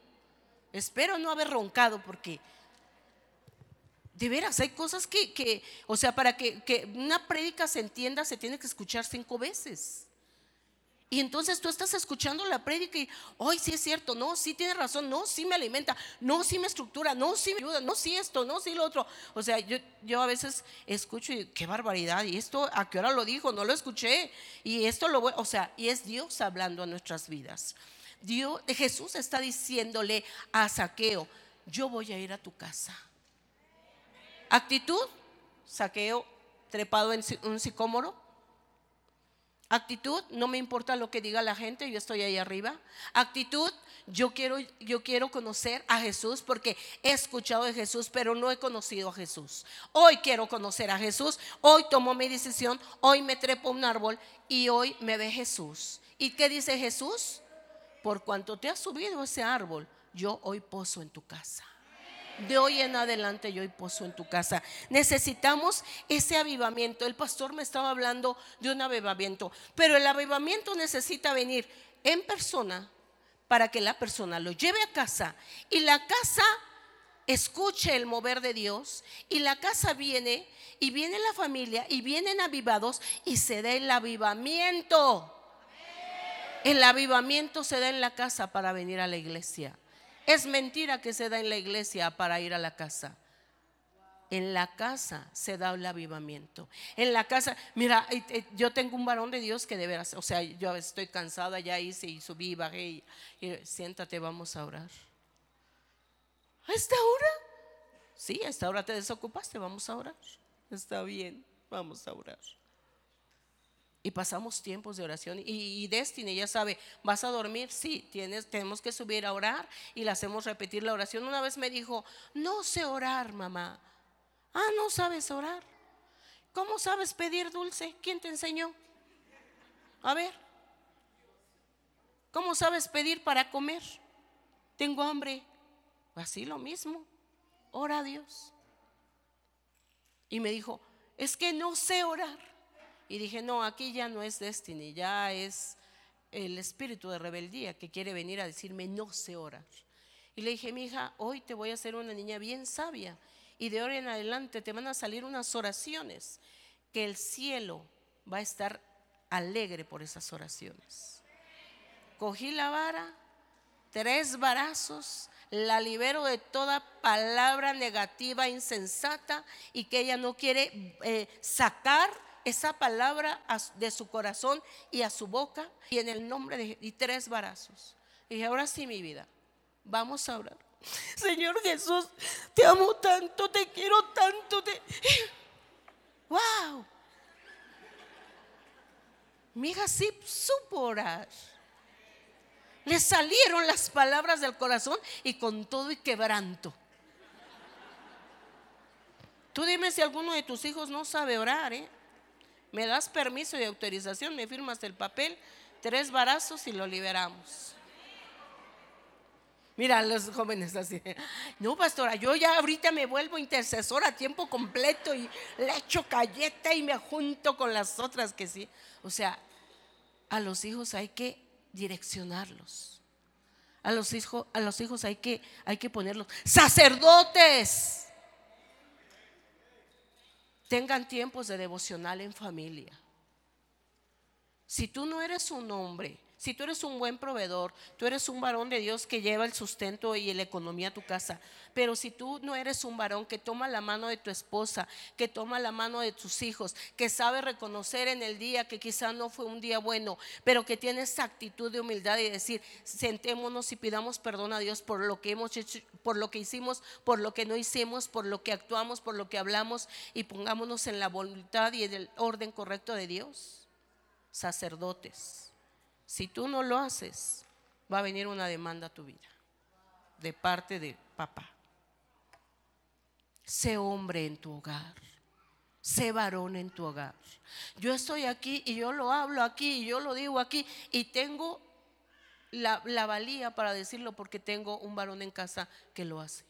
Espero no haber roncado porque de veras hay cosas que, o sea, para que, que una prédica se entienda, se tiene que escuchar cinco veces. Y entonces tú estás escuchando la prédica y, hoy sí es cierto, no, sí tiene razón, no, sí me alimenta, no, sí me estructura, no, sí me ayuda, no, sí esto, no, sí lo otro. O sea, yo, yo a veces escucho y qué barbaridad, y esto, ¿a qué hora lo dijo? No lo escuché. Y esto lo voy, o sea, y es Dios hablando a nuestras vidas. Dios, Jesús está diciéndole a Saqueo, yo voy a ir a tu casa. Actitud, Saqueo trepado en un sicómoro Actitud, no me importa lo que diga la gente, yo estoy ahí arriba. Actitud, yo quiero, yo quiero conocer a Jesús porque he escuchado de Jesús, pero no he conocido a Jesús. Hoy quiero conocer a Jesús, hoy tomo mi decisión, hoy me trepo a un árbol y hoy me ve Jesús. ¿Y qué dice Jesús? Por cuanto te has subido a ese árbol, yo hoy poso en tu casa. De hoy en adelante yo hoy poso en tu casa. Necesitamos ese avivamiento. El pastor me estaba hablando de un avivamiento, pero el avivamiento necesita venir en persona para que la persona lo lleve a casa y la casa escuche el mover de Dios y la casa viene y viene la familia y vienen avivados y se da el avivamiento. El avivamiento se da en la casa para venir a la iglesia. Es mentira que se da en la iglesia para ir a la casa. En la casa se da el avivamiento. En la casa, mira, yo tengo un varón de Dios que de veras, o sea, yo estoy cansada, ya hice y subí, bajé y, siéntate, vamos a orar. ¿A esta hora? Sí, a esta hora te desocupaste, vamos a orar. Está bien, vamos a orar. Y pasamos tiempos de oración. Y, Destiny ya sabe, ¿vas a dormir? Sí, tienes, tenemos que subir a orar y le hacemos repetir la oración. Una vez me dijo, no sé orar, mamá. Ah, no sabes orar. ¿Cómo sabes pedir dulce? ¿Quién te enseñó? A ver. ¿Cómo sabes pedir para comer? Tengo hambre. Así lo mismo. Ora a Dios. Y me dijo, es que no sé orar. Y dije, no, aquí ya no es Destiny, ya es el espíritu de rebeldía que quiere venir a decirme, no sé orar. Y le dije, mi hija, hoy te voy a hacer una niña bien sabia. Y de ahora en adelante te van a salir unas oraciones que el cielo va a estar alegre por esas oraciones. Cogí la vara, tres varazos, la libero de toda palabra negativa, insensata y que ella no quiere eh, sacar esa palabra de su corazón y a su boca y en el nombre de y tres barazos. Y dije, ahora sí mi vida, vamos a orar. Señor Jesús, te amo tanto, te quiero tanto. Te... ¡Wow! Mi hija sí supo orar. Le salieron las palabras del corazón y con todo y quebranto. Tú dime si alguno de tus hijos no sabe orar, ¿eh? Me das permiso y autorización, me firmas el papel, tres barazos y lo liberamos. Mira, los jóvenes así, no, pastora, yo ya ahorita me vuelvo intercesora a tiempo completo y le echo galleta y me junto con las otras que sí. O sea, a los hijos hay que direccionarlos. A los hijos, a los hijos hay que, hay que ponerlos. Sacerdotes tengan tiempos de devocional en familia. Si tú no eres un hombre Si tú eres un buen proveedor, tú eres un varón de Dios que lleva el sustento y la economía a tu casa, pero si tú no eres un varón que toma la mano de tu esposa, que toma la mano de tus hijos, que sabe reconocer en el día que quizá no fue un día bueno, pero que tiene esa actitud de humildad y decir, sentémonos y pidamos perdón a Dios por lo que hemos hecho, por lo que hicimos, por lo que no hicimos, por lo que actuamos, por lo que hablamos y pongámonos en la voluntad y en el orden correcto de Dios. Sacerdotes si tú no lo haces, va a venir una demanda a tu vida de parte de papá. Sé hombre en tu hogar. Sé varón en tu hogar. Yo estoy aquí y yo lo hablo aquí y yo lo digo aquí y tengo la, valía para decirlo porque tengo un varón en casa que lo hace.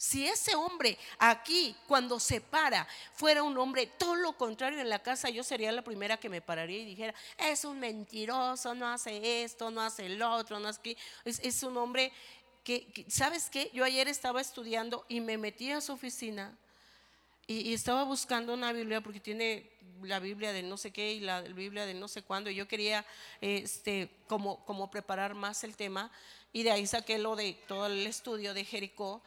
Si ese hombre aquí, cuando se para, fuera un hombre todo lo contrario en la casa, yo sería la primera que me pararía y dijera, es un mentiroso, no hace esto, no hace el otro, no es que es, un hombre que, ¿sabes qué? Yo ayer estaba estudiando y me metí a su oficina y, estaba buscando una Biblia porque tiene la Biblia de no sé qué y la Biblia de no sé cuándo. Y yo quería este, como, como preparar más el tema y de ahí saqué lo de todo el estudio de Jericó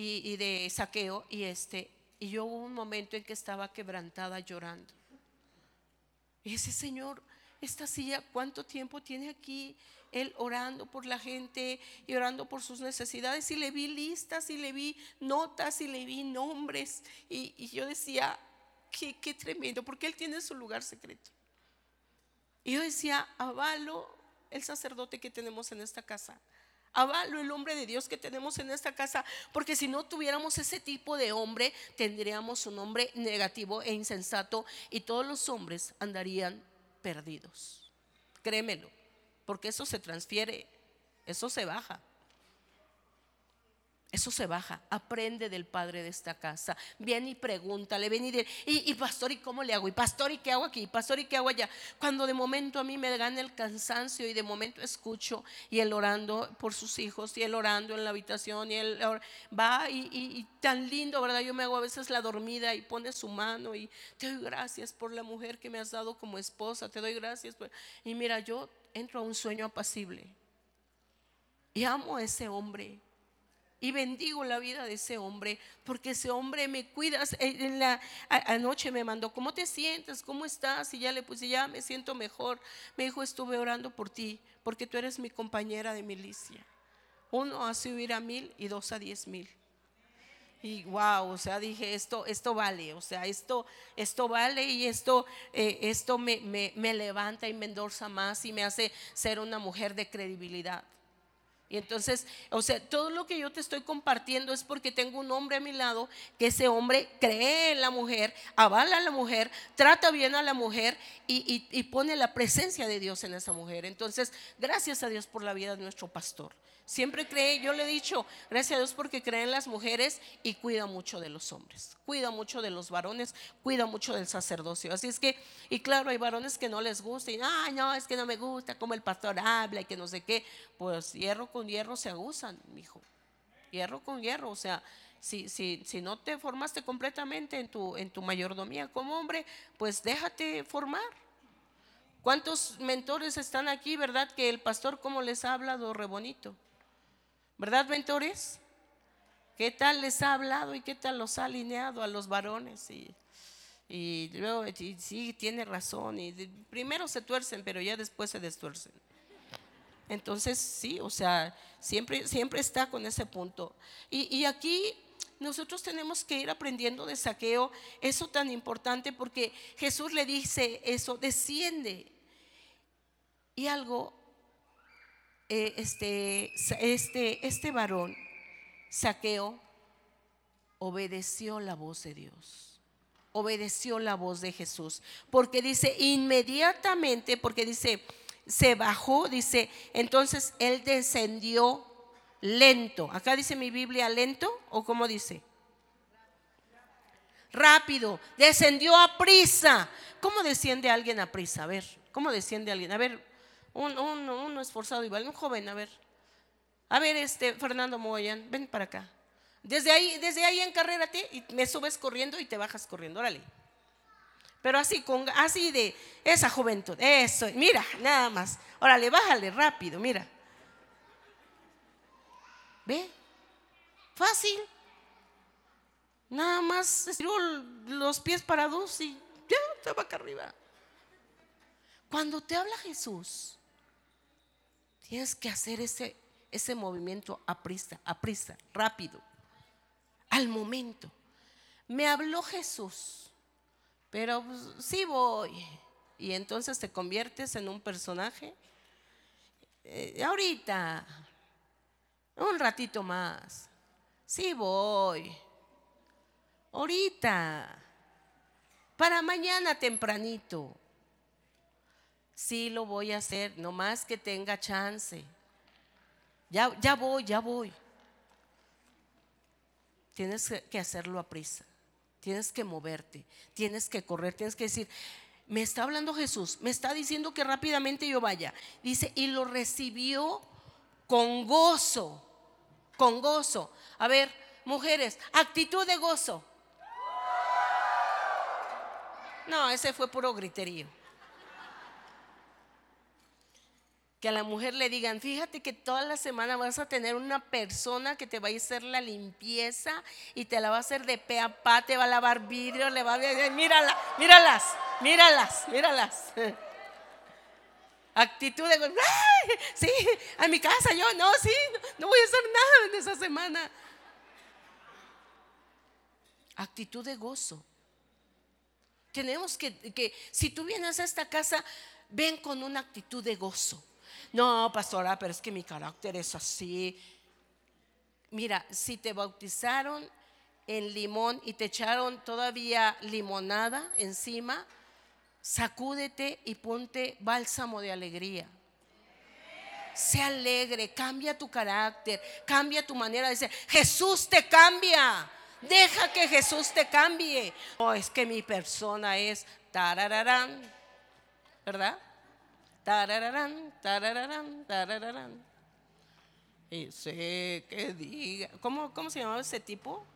y, de saqueo y este y yo hubo un momento en que estaba quebrantada llorando. Y ese Señor, esta silla, ¿cuánto tiempo tiene aquí? Él orando por la gente y orando por sus necesidades. Y le vi listas y le vi notas y le vi nombres. Y, yo decía, qué, qué tremendo, porque Él tiene su lugar secreto. Y yo decía, avalo el sacerdote que tenemos en esta casa avalo el hombre de Dios que tenemos en esta casa, porque si no tuviéramos ese tipo de hombre, tendríamos un hombre negativo e insensato y todos los hombres andarían perdidos. Créemelo, porque eso se transfiere, eso se baja. Eso se baja, aprende del padre de esta casa. Viene y pregúntale, ven y dile, y, pastor, ¿y cómo le hago? Y pastor, ¿y qué hago aquí? Y pastor, ¿y qué hago allá? Cuando de momento a mí me gana el cansancio y de momento escucho y él orando por sus hijos y él orando en la habitación y él va y, y tan lindo, ¿verdad? Yo me hago a veces la dormida y pone su mano y te doy gracias por la mujer que me has dado como esposa, te doy gracias. Y mira, yo entro a un sueño apacible y amo a ese hombre y bendigo la vida de ese hombre, porque ese hombre me cuida. En la anoche me mandó, ¿cómo te sientes? ¿Cómo estás? Y ya le puse, ya me siento mejor. Me dijo, estuve orando por ti, porque tú eres mi compañera de milicia. Uno hace huir a mil y dos a diez mil. Y wow, o sea, dije, esto, esto vale, o sea, esto, esto vale y esto, eh, esto me, me, me levanta y me endorsa más y me hace ser una mujer de credibilidad. Y entonces, o sea, todo lo que yo te estoy compartiendo es porque tengo un hombre a mi lado, que ese hombre cree en la mujer, avala a la mujer, trata bien a la mujer y, y pone la presencia de Dios en esa mujer. Entonces, gracias a Dios por la vida de nuestro pastor. Siempre cree, yo le he dicho, gracias a Dios porque cree en las mujeres y cuida mucho de los hombres, cuida mucho de los varones, cuida mucho del sacerdocio. Así es que, y claro, hay varones que no les gusta y, ay, no, es que no me gusta como el pastor habla y que no sé qué. Pues hierro con hierro se agusan, hijo. Hierro con hierro, o sea, si, si, si, no te formaste completamente en tu, en tu mayordomía como hombre, pues déjate formar. ¿Cuántos mentores están aquí, verdad? Que el pastor, como les ha hablado, re bonito. ¿Verdad, mentores? ¿Qué tal les ha hablado y qué tal los ha alineado a los varones? Y, y luego, sí, tiene razón. Y primero se tuercen, pero ya después se destuercen. Entonces, sí, o sea, siempre, siempre está con ese punto. Y, y aquí nosotros tenemos que ir aprendiendo de saqueo eso tan importante porque Jesús le dice eso, desciende. Y algo eh, este, este, este varón, Saqueo, obedeció la voz de Dios, obedeció la voz de Jesús, porque dice inmediatamente, porque dice, se bajó, dice, entonces él descendió lento. Acá dice mi Biblia lento o cómo dice? Rápido, descendió a prisa. ¿Cómo desciende alguien a prisa? A ver, ¿cómo desciende alguien? A ver, un, uno esforzado igual, un joven, a ver. A ver, este, Fernando Mogollán, ven para acá. Desde ahí, desde ahí encarrérate y me subes corriendo y te bajas corriendo, órale. Pero así, con, así de esa juventud. Eso, mira, nada más. Órale, bájale rápido, mira. ¿Ve? Fácil. Nada más estiró los pies parados y ya estaba acá arriba. Cuando te habla Jesús, tienes que hacer ese, ese movimiento a prisa, a prisa, rápido, al momento. Me habló Jesús, pero pues, sí voy. Y entonces te conviertes en un personaje. Eh, ahorita, un ratito más. Sí voy. Ahorita. Para mañana tempranito. Sí lo voy a hacer, no más que tenga chance. Ya, ya voy, ya voy. Tienes que hacerlo a prisa. Tienes que moverte, tienes que correr, tienes que decir, me está hablando Jesús, me está diciendo que rápidamente yo vaya. Dice, y lo recibió con gozo, con gozo. A ver, mujeres, actitud de gozo. No, ese fue puro griterío. Que a la mujer le digan, fíjate que toda la semana vas a tener una persona que te va a hacer la limpieza y te la va a hacer de pe a pa, te va a lavar vidrio, le va a decir, mírala, míralas, míralas, míralas. Actitud de, sí, a mi casa yo, no, sí, no voy a hacer nada en esa semana. Actitud de gozo. Tenemos que, que, si tú vienes a esta casa, ven con una actitud de gozo. No, pastora, pero es que mi carácter es así. Mira, si te bautizaron en limón y te echaron todavía limonada encima, sacúdete y ponte bálsamo de alegría. Sé alegre, cambia tu carácter, cambia tu manera de ser. Jesús te cambia. Deja que Jesús te cambie. Oh, es que mi persona es tarararán, ¿verdad? Tarararán, tarararán, tarararán. Y sé que diga. ¿Cómo, ¿Cómo se llamaba ese tipo?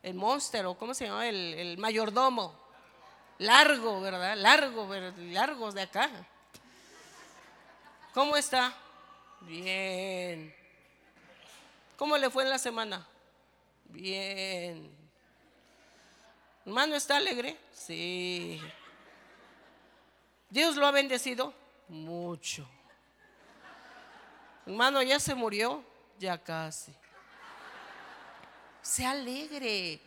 El monster o cómo se llamaba el, el mayordomo. Largo, ¿verdad? Largo, largos de acá. ¿Cómo está? Bien. ¿Cómo le fue en la semana? Bien. ¿Hermano está alegre? Sí. ¿Dios lo ha bendecido? Mucho. Hermano, ¿ya se murió? Ya casi. Sea alegre.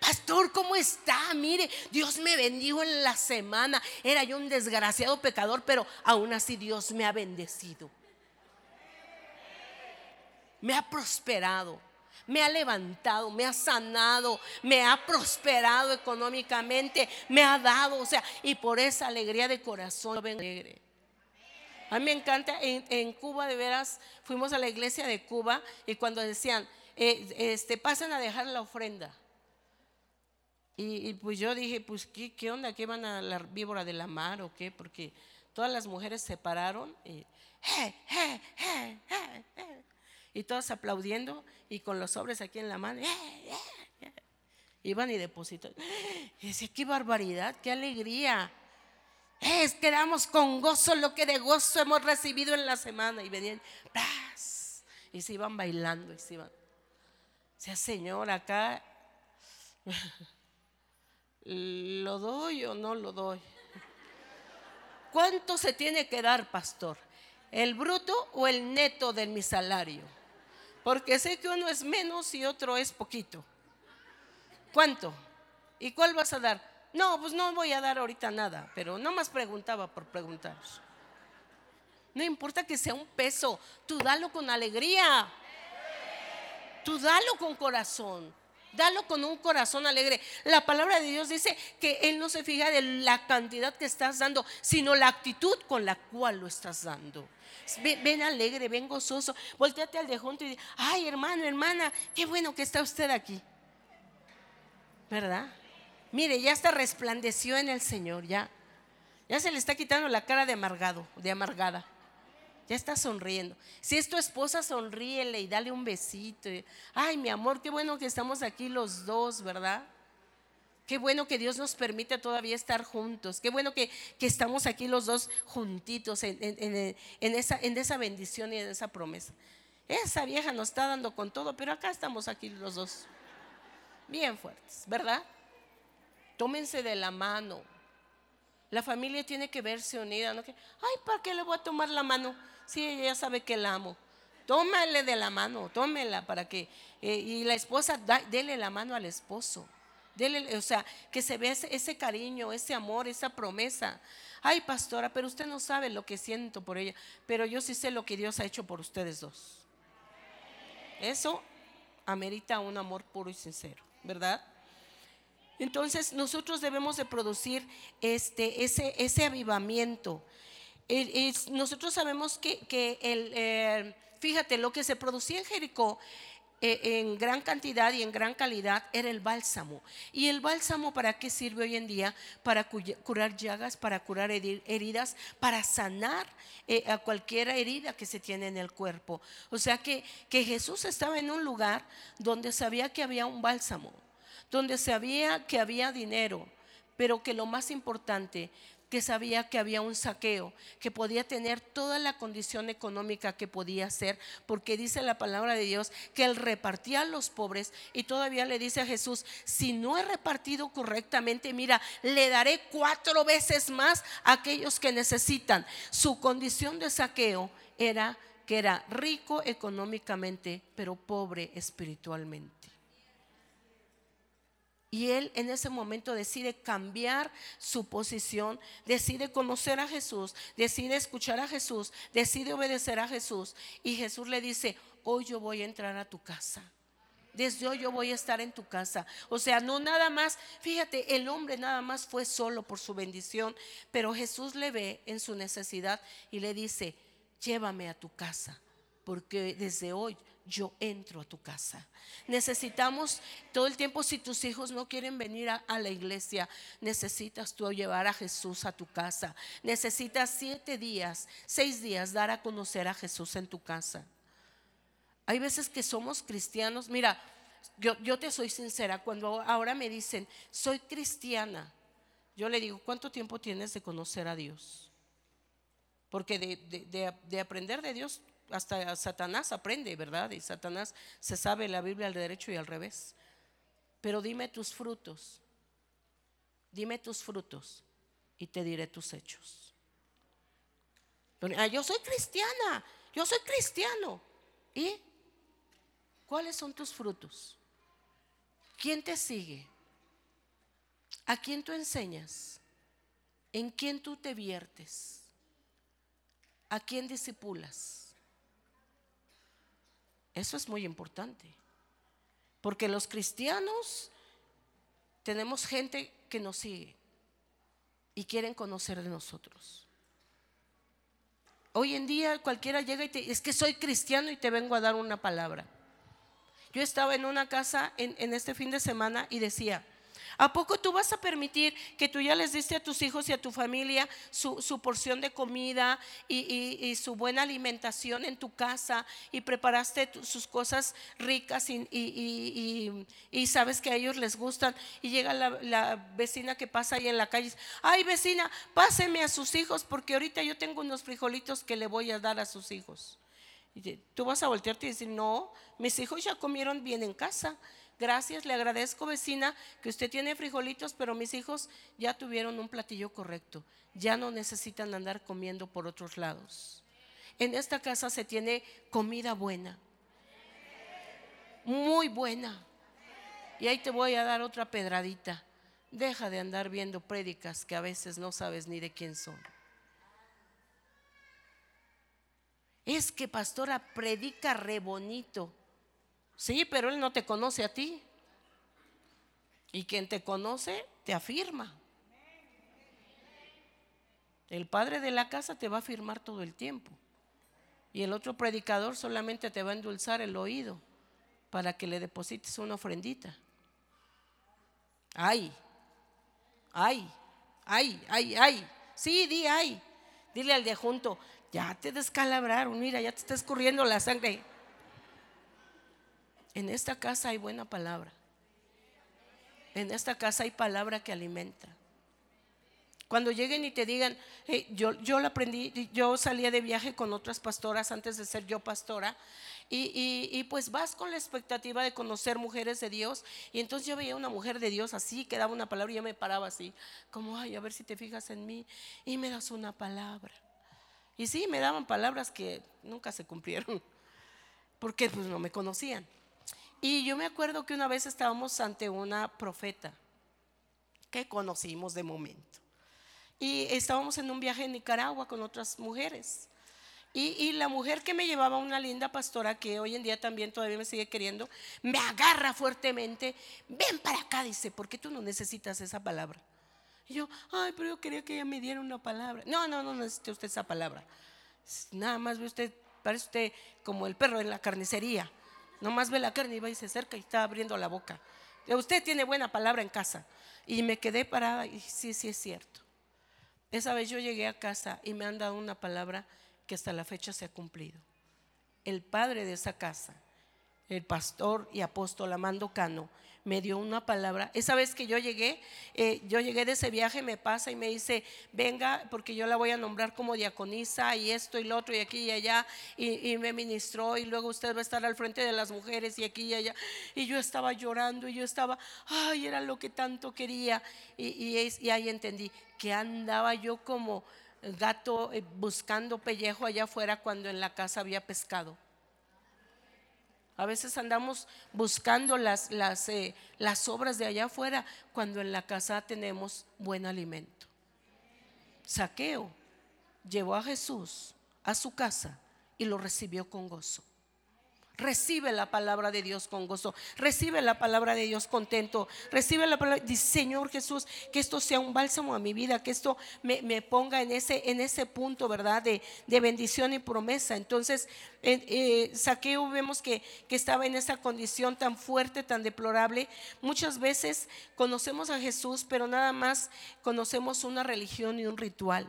Pastor, ¿cómo está? Mire, Dios me bendijo en la semana. Era yo un desgraciado pecador, pero aún así Dios me ha bendecido. Me ha prosperado me ha levantado, me ha sanado, me ha prosperado económicamente, me ha dado, o sea, y por esa alegría de corazón vengo alegre. A mí me encanta, en, Cuba de veras, fuimos a la iglesia de Cuba y cuando decían, eh, este, pasen a dejar la ofrenda. Y, pues yo dije, pues ¿qué, ¿qué, onda? ¿Qué van a la víbora de la mar o qué? Porque todas las mujeres se pararon y, y todos aplaudiendo y con los sobres aquí en la mano. Iban y depositan. Y qué barbaridad, qué alegría. Es que damos con gozo lo que de gozo hemos recibido en la semana. Y venían, y se iban bailando y se iban. O sea, Señor, acá lo doy o no lo doy. ¿Cuánto se tiene que dar, pastor? ¿El bruto o el neto de mi salario? Porque sé que uno es menos y otro es poquito. ¿Cuánto? ¿Y cuál vas a dar? No, pues no voy a dar ahorita nada, pero no más preguntaba por preguntar. No importa que sea un peso, tú dalo con alegría. Tú dalo con corazón. Dalo con un corazón alegre. La palabra de Dios dice que Él no se fija de la cantidad que estás dando, sino la actitud con la cual lo estás dando. Ven, alegre, ven gozoso. Volteate al de junto y di, ay hermano, hermana, qué bueno que está usted aquí. ¿Verdad? Mire, ya está resplandeció en el Señor, ya. Ya se le está quitando la cara de amargado, de amargada. Ya está sonriendo. Si es tu esposa, sonríele y dale un besito. Ay, mi amor, qué bueno que estamos aquí los dos, ¿verdad? Qué bueno que Dios nos permite todavía estar juntos. Qué bueno que, estamos aquí los dos juntitos en, esa, en esa bendición y en esa promesa. Esa vieja nos está dando con todo, pero acá estamos aquí los dos. Bien fuertes, ¿verdad? Tómense de la mano. La familia tiene que verse unida. ¿no? Ay, ¿para qué le voy a tomar la mano? Si ella sabe que la amo. Tómale de la mano, tómela para que. Eh, y la esposa, dele la mano al esposo. Dele, o sea, que se vea ese, cariño, ese amor, esa promesa. Ay, pastora, pero usted no sabe lo que siento por ella. Pero yo sí sé lo que Dios ha hecho por ustedes dos. Eso amerita un amor puro y sincero, ¿verdad? Entonces nosotros debemos de producir este, ese, ese avivamiento. nosotros sabemos que, el, eh, fíjate, lo que se producía en Jericó eh, en gran cantidad y en gran calidad era el bálsamo. ¿Y el bálsamo para qué sirve hoy en día? Para curar llagas, para curar heridas, para sanar eh, a cualquier herida que se tiene en el cuerpo. O sea que, que Jesús estaba en un lugar donde sabía que había un bálsamo, donde sabía que había dinero, pero que lo más importante que sabía que había un saqueo, que podía tener toda la condición económica que podía ser, porque dice la palabra de Dios que él repartía a los pobres y todavía le dice a Jesús, si no he repartido correctamente, mira, le daré cuatro veces más a aquellos que necesitan. Su condición de saqueo era que era rico económicamente, pero pobre espiritualmente. Y él en ese momento decide cambiar su posición, decide conocer a Jesús, decide escuchar a Jesús, decide obedecer a Jesús. Y Jesús le dice, hoy yo voy a entrar a tu casa. Desde hoy yo voy a estar en tu casa. O sea, no nada más, fíjate, el hombre nada más fue solo por su bendición, pero Jesús le ve en su necesidad y le dice, llévame a tu casa, porque desde hoy yo entro a tu casa. Necesitamos todo el tiempo, si tus hijos no quieren venir a, la iglesia, necesitas tú llevar a Jesús a tu casa. Necesitas siete días, seis días dar a conocer a Jesús en tu casa. Hay veces que somos cristianos. Mira, yo, te soy sincera, cuando ahora me dicen, soy cristiana, yo le digo, ¿cuánto tiempo tienes de conocer a Dios? Porque de aprender de Dios hasta Satanás aprende, ¿verdad? Y Satanás se sabe la Biblia al derecho y al revés. Pero dime tus frutos, dime tus frutos y te diré tus hechos. Ah, yo soy cristiana, yo soy cristiano. ¿Y cuáles son tus frutos? ¿Quién te sigue? ¿A quién tú enseñas? ¿En quién tú te viertes? ¿A quién disipulas? Eso es muy importante. Porque los cristianos tenemos gente que nos sigue y quieren conocer de nosotros. Hoy en día cualquiera llega y te es que soy cristiano y te vengo a dar una palabra. Yo estaba en una casa en, en este fin de semana y decía, ¿A poco tú vas a permitir que tú ya les diste a tus hijos y a tu familia su, porción de comida y, su buena alimentación en tu casa y preparaste sus cosas ricas y, sabes que a ellos les gustan y llega la, la, vecina que pasa ahí en la calle, ay vecina, páseme a sus hijos porque ahorita yo tengo unos frijolitos que le voy a dar a sus hijos. Y tú vas a voltearte y decir, no, mis hijos ya comieron bien en casa Gracias, le agradezco vecina que usted tiene frijolitos, pero mis hijos ya tuvieron un platillo correcto. Ya no necesitan andar comiendo por otros lados. En esta casa se tiene comida buena. Muy buena. Y ahí te voy a dar otra pedradita. Deja de andar viendo prédicas que a veces no sabes ni de quién son. Es que pastora predica re bonito. Sí, pero Él no te conoce a ti. Y quien te conoce, te afirma. El padre de la casa te va a afirmar todo el tiempo. Y el otro predicador solamente te va a endulzar el oído para que le deposites una ofrendita. Ay, ay, ay, ay, ay. Sí, di ay. Dile al de junto, ya te descalabraron, mira, ya te está escurriendo la sangre. En esta casa hay buena palabra. En esta casa hay palabra que alimenta. Cuando lleguen y te digan, yo, lo aprendí, yo salía de viaje con otras pastoras antes de ser yo pastora, y, y, pues vas con la expectativa de conocer mujeres de Dios, y entonces yo veía una mujer de Dios así, que daba una palabra y yo me paraba así, como, ay, a ver si te fijas en mí, y me das una palabra. Y sí, me daban palabras que nunca se cumplieron, porque pues no me conocían. Y yo me acuerdo que una vez estábamos ante una profeta que conocimos de momento. Y estábamos en un viaje en Nicaragua con otras mujeres. Y, la mujer que me llevaba, una linda pastora que hoy en día también todavía me sigue queriendo, me agarra fuertemente. Ven para acá, dice, porque tú no necesitas esa palabra. Y yo, ay, pero yo quería que ella me diera una palabra. No, no, no necesita usted esa palabra. Nada más ve usted, parece usted como el perro en la carnicería. Nomás ve la carne y va y se acerca y está abriendo la boca. Usted tiene buena palabra en casa. Y me quedé parada y sí, sí es cierto. Esa vez yo llegué a casa y me han dado una palabra que hasta la fecha se ha cumplido. El padre de esa casa, el pastor y apóstol Amando Cano, me dio una palabra. Esa vez que yo llegué, eh, yo llegué de ese viaje, me pasa y me dice, venga, porque yo la voy a nombrar como diaconisa y esto y lo otro y aquí y allá, y, me ministró y luego usted va a estar al frente de las mujeres y aquí y allá. Y yo estaba llorando y yo estaba, ay, era lo que tanto quería. Y, y ahí entendí que andaba yo como gato eh, buscando pellejo allá afuera cuando en la casa había pescado. A veces andamos buscando las, eh, las obras de allá afuera cuando en la casa tenemos buen alimento. Saqueo llevó a Jesús a su casa y lo recibió con gozo. Recibe la palabra de Dios con gozo. Recibe la palabra de Dios contento. Recibe la palabra. Dice, Señor Jesús, que esto sea un bálsamo a mi vida. Que esto me, ponga en ese, en ese punto, ¿verdad? De, bendición y promesa. Entonces, eh, Saqueo vemos que, que estaba en esa condición tan fuerte, tan deplorable. Muchas veces conocemos a Jesús, pero nada más conocemos una religión y un ritual.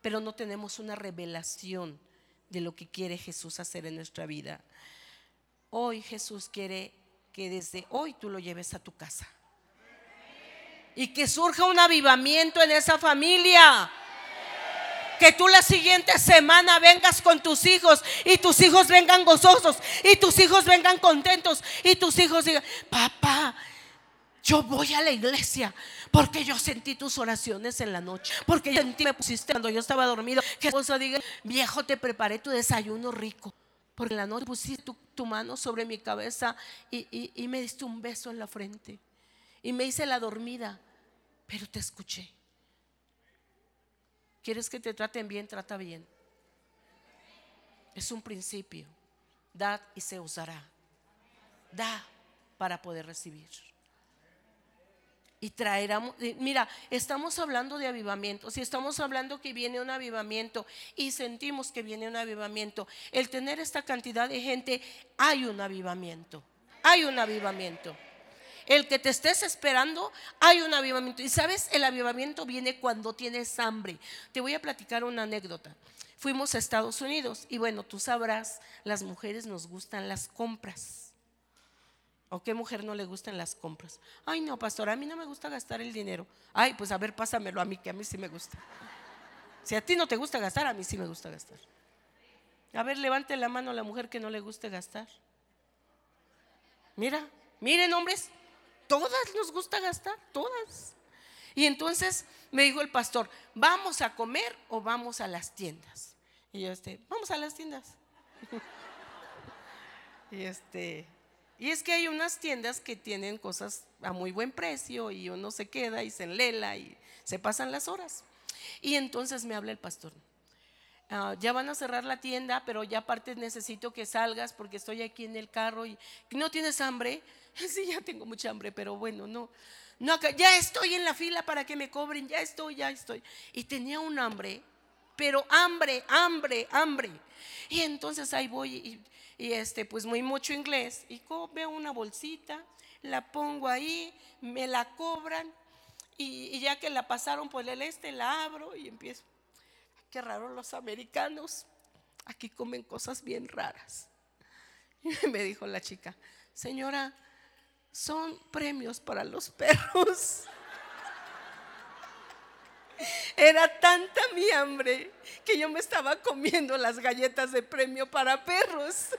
Pero no tenemos una revelación de lo que quiere Jesús hacer en nuestra vida. Hoy Jesús quiere que desde hoy tú lo lleves a tu casa. Y que surja un avivamiento en esa familia. Que tú la siguiente semana vengas con tus hijos y tus hijos vengan gozosos y tus hijos vengan contentos y tus hijos digan, papá, yo voy a la iglesia porque yo sentí tus oraciones en la noche. Porque yo sentí me pusiste cuando yo estaba dormido. Que esposa diga, viejo, te preparé tu desayuno rico. Porque en la noche pusiste tu, mano sobre mi cabeza y, me diste un beso en la frente. Y me hice la dormida, pero te escuché. ¿Quieres que te traten bien? Trata bien. Es un principio. Dad y se usará. Da para poder recibir y traerá, mira, estamos hablando de avivamiento, si estamos hablando que viene un avivamiento y sentimos que viene un avivamiento, el tener esta cantidad de gente, hay un avivamiento, hay un avivamiento. El que te estés esperando, hay un avivamiento. Y sabes, el avivamiento viene cuando tienes hambre. Te voy a platicar una anécdota. Fuimos a Estados Unidos y bueno, tú sabrás, las mujeres nos gustan las compras. ¿O qué mujer no le gustan las compras? Ay, no, pastor, a mí no me gusta gastar el dinero. Ay, pues a ver, pásamelo a mí, que a mí sí me gusta. Si a ti no te gusta gastar, a mí sí me gusta gastar. A ver, levante la mano a la mujer que no le guste gastar. Mira, miren hombres, todas nos gusta gastar, todas. Y entonces me dijo el pastor, ¿vamos a comer o vamos a las tiendas? Y yo, este, vamos a las tiendas. y este, y es que hay unas tiendas que tienen cosas a muy buen precio y uno se queda y se enlela y se pasan las horas. Y entonces me habla el pastor. Ah, ya van a cerrar la tienda, pero ya aparte necesito que salgas porque estoy aquí en el carro y no tienes hambre. Sí, ya tengo mucha hambre, pero bueno, no. No, ya estoy en la fila para que me cobren, ya estoy, ya estoy. Y tenía un hambre, pero hambre, hambre, hambre. Y entonces ahí voy y y este, pues muy mucho inglés. Y veo una bolsita, la pongo ahí, me la cobran y, ya que la pasaron por el este, la abro y empiezo. Qué raro los americanos, aquí comen cosas bien raras. Y me dijo la chica, señora, son premios para los perros. Era tanta mi hambre que yo me estaba comiendo las galletas de premio para perros.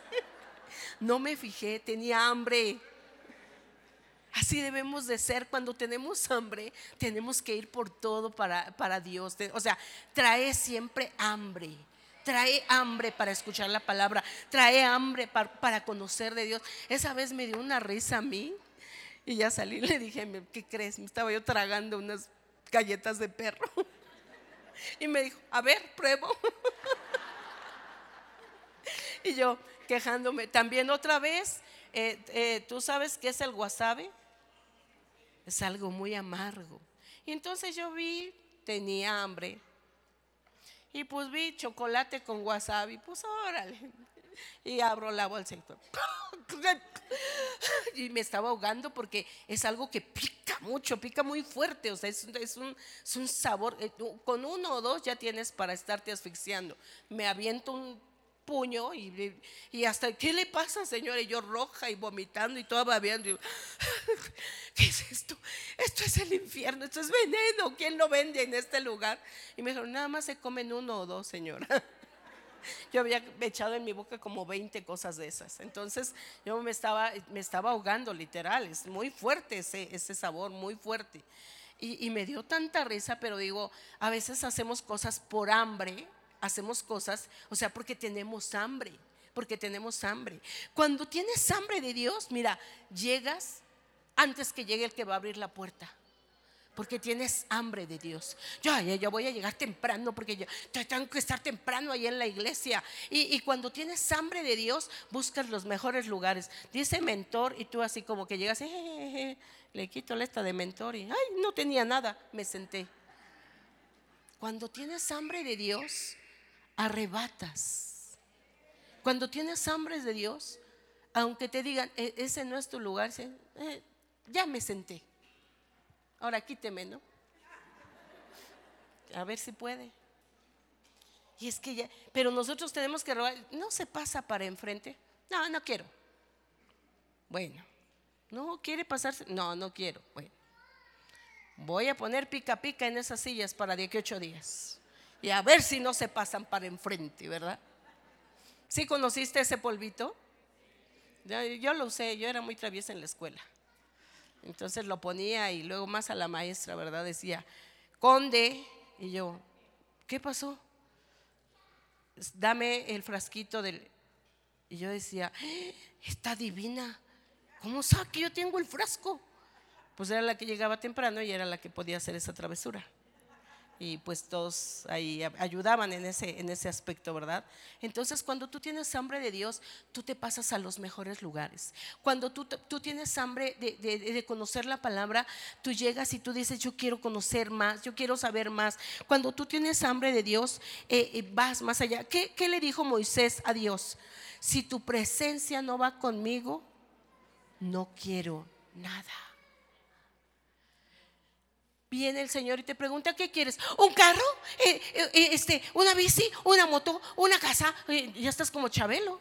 No me fijé, tenía hambre. Así debemos de ser cuando tenemos hambre, tenemos que ir por todo para, para Dios. O sea, trae siempre hambre. Trae hambre para escuchar la palabra, trae hambre para, para conocer de Dios. Esa vez me dio una risa a mí y ya salí le dije, ¿qué crees? Me estaba yo tragando unas galletas de perro. Y me dijo, a ver, pruebo. Y yo quejándome. También otra vez, eh, eh, ¿tú sabes qué es el wasabi? Es algo muy amargo. Y entonces yo vi, tenía hambre. Y pues vi chocolate con wasabi. Pues órale. Y abro la bolsa y me estaba ahogando porque es algo que pica mucho, pica muy fuerte, o sea, es, un, es un, sabor, eh, con uno o dos ya tienes para estarte asfixiando. Me aviento un puño y, y, hasta, ¿qué le pasa, señora? Y yo roja y vomitando y todo babeando. ¿Qué es esto? Esto es el infierno, esto es veneno. ¿Quién lo vende en este lugar? Y me dijeron, nada más se comen uno o dos, señora. Yo había echado en mi boca como 20 cosas de esas. Entonces yo me estaba, me estaba ahogando, literal. Es muy fuerte ese, ese sabor, muy fuerte. Y, y me dio tanta risa, pero digo, a veces hacemos cosas por hambre, hacemos cosas, o sea, porque tenemos hambre, porque tenemos hambre. Cuando tienes hambre de Dios, mira, llegas antes que llegue el que va a abrir la puerta porque tienes hambre de Dios. Yo, yo voy a llegar temprano porque tengo que estar temprano ahí en la iglesia. Y, cuando tienes hambre de Dios, buscas los mejores lugares. Dice mentor y tú así como que llegas, le quito la esta de mentor y, ay, no tenía nada, me senté. Cuando tienes hambre de Dios, arrebatas. Cuando tienes hambre de Dios, aunque te digan, e, ese no es tu lugar, eh, ya me senté. Ahora quíteme, ¿no? A ver si puede. Y es que ya, pero nosotros tenemos que robar, no se pasa para enfrente. No, no quiero. Bueno, no quiere pasarse. No, no quiero. Bueno, voy a poner pica pica en esas sillas para 18 días. Y a ver si no se pasan para enfrente, ¿verdad? ¿Sí conociste ese polvito? yo lo usé, yo era muy traviesa en la escuela. Entonces lo ponía y luego más a la maestra, ¿verdad? Decía, conde. Y yo, ¿qué pasó? Dame el frasquito del... Y yo decía, ¡Eh! está divina. ¿Cómo sabe que yo tengo el frasco? Pues era la que llegaba temprano y era la que podía hacer esa travesura y pues todos ahí ayudaban en ese, en ese aspecto, ¿verdad? Entonces cuando tú tienes hambre de Dios, tú te pasas a los mejores lugares. Cuando tú, tú tienes hambre de, de, conocer la palabra, tú llegas y tú dices, yo quiero conocer más, yo quiero saber más. Cuando tú tienes hambre de Dios, eh, eh, vas más allá. ¿Qué, ¿Qué le dijo Moisés a Dios? Si tu presencia no va conmigo, no quiero nada viene el Señor y te pregunta, ¿qué quieres? ¿Un carro? Eh, eh, eh, este, ¿Una bici? ¿Una moto? ¿Una casa? ya estás como Chabelo.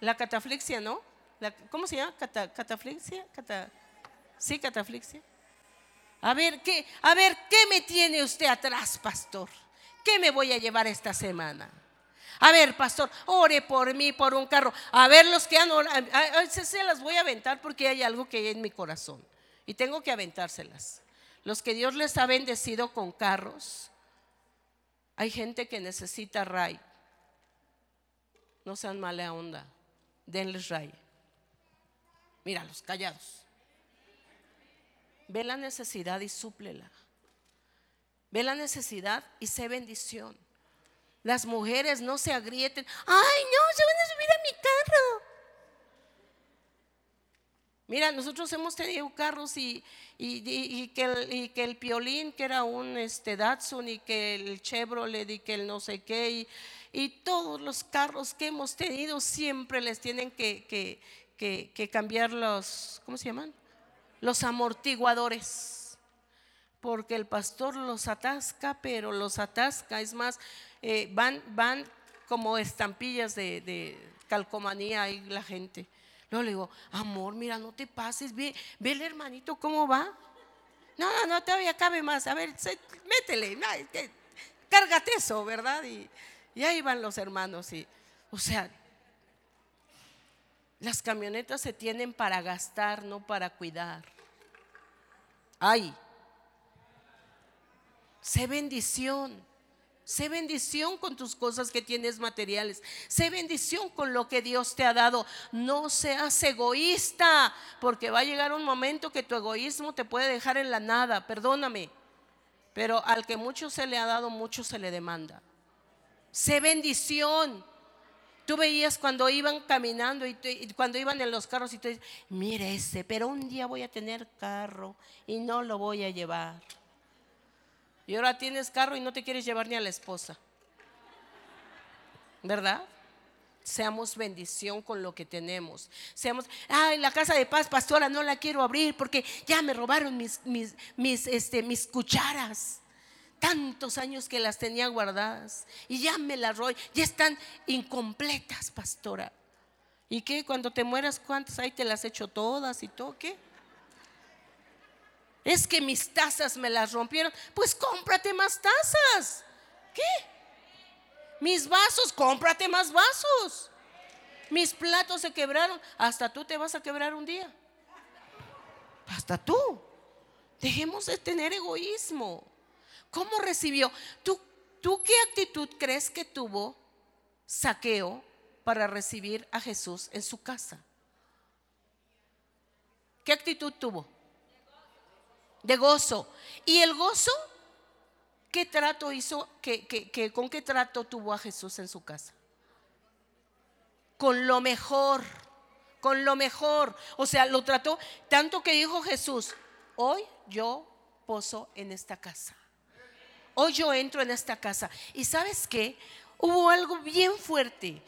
La cataflixia, ¿no? ¿Cómo se llama? ¿Cataflixia? sí, cataflixia. A ver, ¿qué, a ver, ¿qué me tiene usted atrás, pastor? ¿Qué me voy a llevar esta semana? A ver, pastor, ore por mí, por un carro. A ver, los que han orado, se las voy a aventar porque hay algo que hay en mi corazón. Y tengo que aventárselas. Los que Dios les ha bendecido con carros, hay gente que necesita ray. No sean mala onda, denles ray. Míralos, callados. Ve la necesidad y súplela. Ve la necesidad y sé bendición. Las mujeres no se agrieten. Ay, no, se van a subir a mi carro. Mira, nosotros hemos tenido carros y, que, el, que, el, Piolín, que era un este, Datsun, y que el Chevrolet, y que el no sé qué, y, todos los carros que hemos tenido siempre les tienen que, que, cambiar los, ¿cómo se llaman? Los amortiguadores. Porque el pastor los atasca, pero los atasca. Es más, eh, van, van como estampillas de, de calcomanía ahí la gente Luego le digo, amor, mira, no te pases, ve, ve el hermanito cómo va. No, no, no, todavía cabe más. A ver, métele, cárgate eso, ¿verdad? Y, ahí van los hermanos. Y, o sea, las camionetas se tienen para gastar, no para cuidar. Ay, sé bendición. Sé bendición con tus cosas que tienes materiales. Sé bendición con lo que Dios te ha dado. No seas egoísta, porque va a llegar un momento que tu egoísmo te puede dejar en la nada. Perdóname. Pero al que mucho se le ha dado, mucho se le demanda. Sé bendición. Tú veías cuando iban caminando y, cuando iban en los carros y tú dices, mire ese, pero un día voy a tener carro y no lo voy a llevar. Y ahora tienes carro y no te quieres llevar ni a la esposa. ¿Verdad? Seamos bendición con lo que tenemos. Seamos, ay, la casa de paz, pastora, no la quiero abrir porque ya me robaron mis, mis, mis, este, mis cucharas tantos años que las tenía guardadas y ya me las roy, ya están incompletas, pastora. ¿Y qué? Cuando te mueras, ¿cuántas ahí te las he hecho todas y todo? ¿Qué? Es que mis tazas me las rompieron. Pues cómprate más tazas. ¿Qué? Mis vasos, cómprate más vasos. Mis platos se quebraron. Hasta tú te vas a quebrar un día. Hasta tú. Dejemos de tener egoísmo. ¿Cómo recibió? ¿Tú, ¿Tú qué actitud crees que tuvo Saqueo para recibir a Jesús en su casa? ¿Qué actitud tuvo? De gozo. ¿Y el gozo? ¿Qué trato hizo? ¿Qué, con qué trato tuvo a Jesús en su casa? Con lo mejor, con lo mejor. O sea, lo trató tanto que dijo Jesús, hoy yo poso en esta casa. Hoy yo entro en esta casa. Y sabes qué? Hubo algo bien fuerte.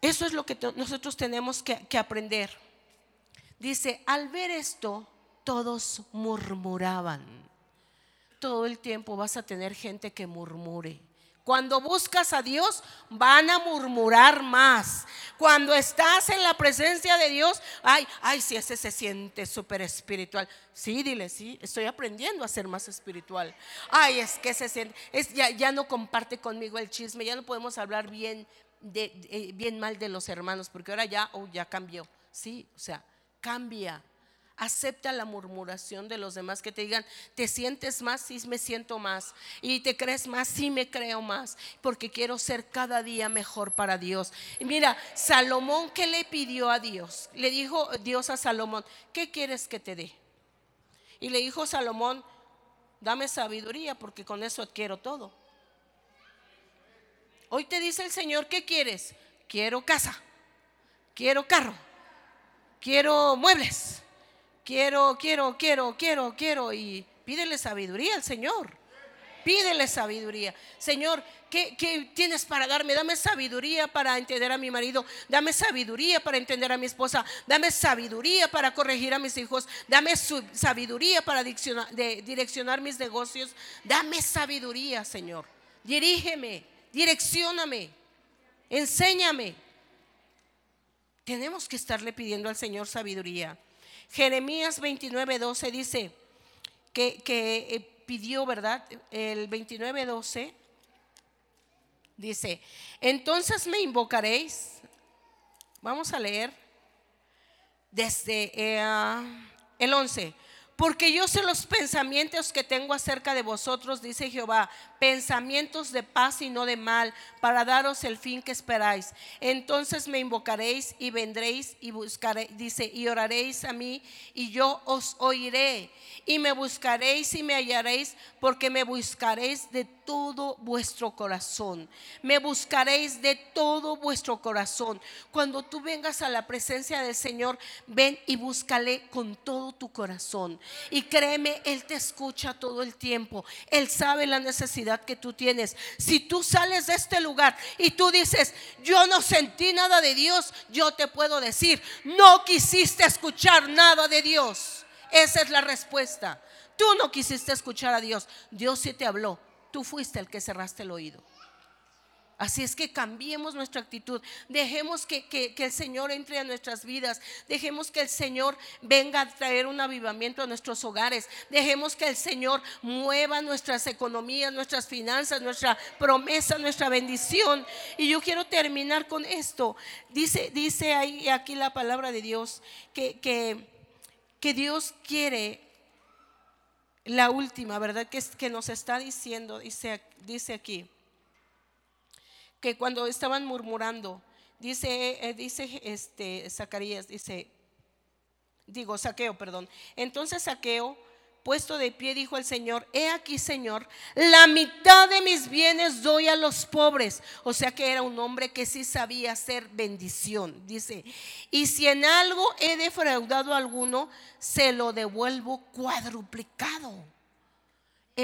Eso es lo que nosotros tenemos que aprender. Dice, al ver esto, todos murmuraban. Todo el tiempo vas a tener gente que murmure. Cuando buscas a Dios, van a murmurar más. Cuando estás en la presencia de Dios, ay, ay, si ese se siente súper espiritual. Sí, dile, sí, estoy aprendiendo a ser más espiritual. Ay, es que se siente, es, ya, ya no comparte conmigo el chisme, ya no podemos hablar bien, de, bien mal de los hermanos, porque ahora ya, oh, ya cambió. Sí, o sea, cambia. Acepta la murmuración de los demás que te digan, te sientes más, sí me siento más. Y te crees más, sí me creo más. Porque quiero ser cada día mejor para Dios. Y mira, Salomón, ¿qué le pidió a Dios? Le dijo Dios a Salomón, ¿qué quieres que te dé? Y le dijo Salomón, dame sabiduría porque con eso adquiero todo. Hoy te dice el Señor, ¿qué quieres? Quiero casa, quiero carro, quiero muebles quiero, quiero, quiero, quiero, quiero. Y pídele sabiduría al Señor. Pídele sabiduría. Señor, ¿qué, tienes para darme? Dame sabiduría para entender a mi marido. Dame sabiduría para entender a mi esposa. Dame sabiduría para corregir a mis hijos. Dame sabiduría para direccionar mis negocios. Dame sabiduría, Señor. Dirígeme, direccioname, enséñame. Tenemos que estarle pidiendo al Señor sabiduría. Jeremías 29, 12 dice que, eh, pidió, ¿verdad? El 29, 12 dice, entonces me invocaréis. Vamos a leer desde eh, el 11. Porque yo sé los pensamientos que tengo acerca de vosotros, dice Jehová, pensamientos de paz y no de mal, para daros el fin que esperáis. Entonces me invocaréis y vendréis y buscaréis, dice, y oraréis a mí y yo os oiré. Y me buscaréis y me hallaréis, porque me buscaréis de todo vuestro corazón. Me buscaréis de todo vuestro corazón. Cuando tú vengas a la presencia del Señor, ven y búscale con todo tu corazón. Y créeme, Él te escucha todo el tiempo. Él sabe la necesidad que tú tienes. Si tú sales de este lugar y tú dices, yo no sentí nada de Dios, yo te puedo decir, no quisiste escuchar nada de Dios. Esa es la respuesta. Tú no quisiste escuchar a Dios. Dios sí te habló tú fuiste el que cerraste el oído. Así es que cambiemos nuestra actitud, dejemos que, el Señor entre a nuestras vidas, dejemos que el Señor venga a traer un avivamiento a nuestros hogares, dejemos que el Señor mueva nuestras economías, nuestras finanzas, nuestra promesa, nuestra bendición. Y yo quiero terminar con esto. Dice, dice ahí aquí la palabra de Dios que, que, que Dios quiere la última, ¿verdad? Que, que nos está diciendo, dice, dice aquí que cuando estaban murmurando, dice, eh, dice este, Zacarías, dice, digo, saqueo, perdón. Entonces saqueo, puesto de pie, dijo el Señor, he aquí, Señor, la mitad de mis bienes doy a los pobres. O sea que era un hombre que sí sabía hacer bendición, dice. Y si en algo he defraudado a alguno, se lo devuelvo cuadruplicado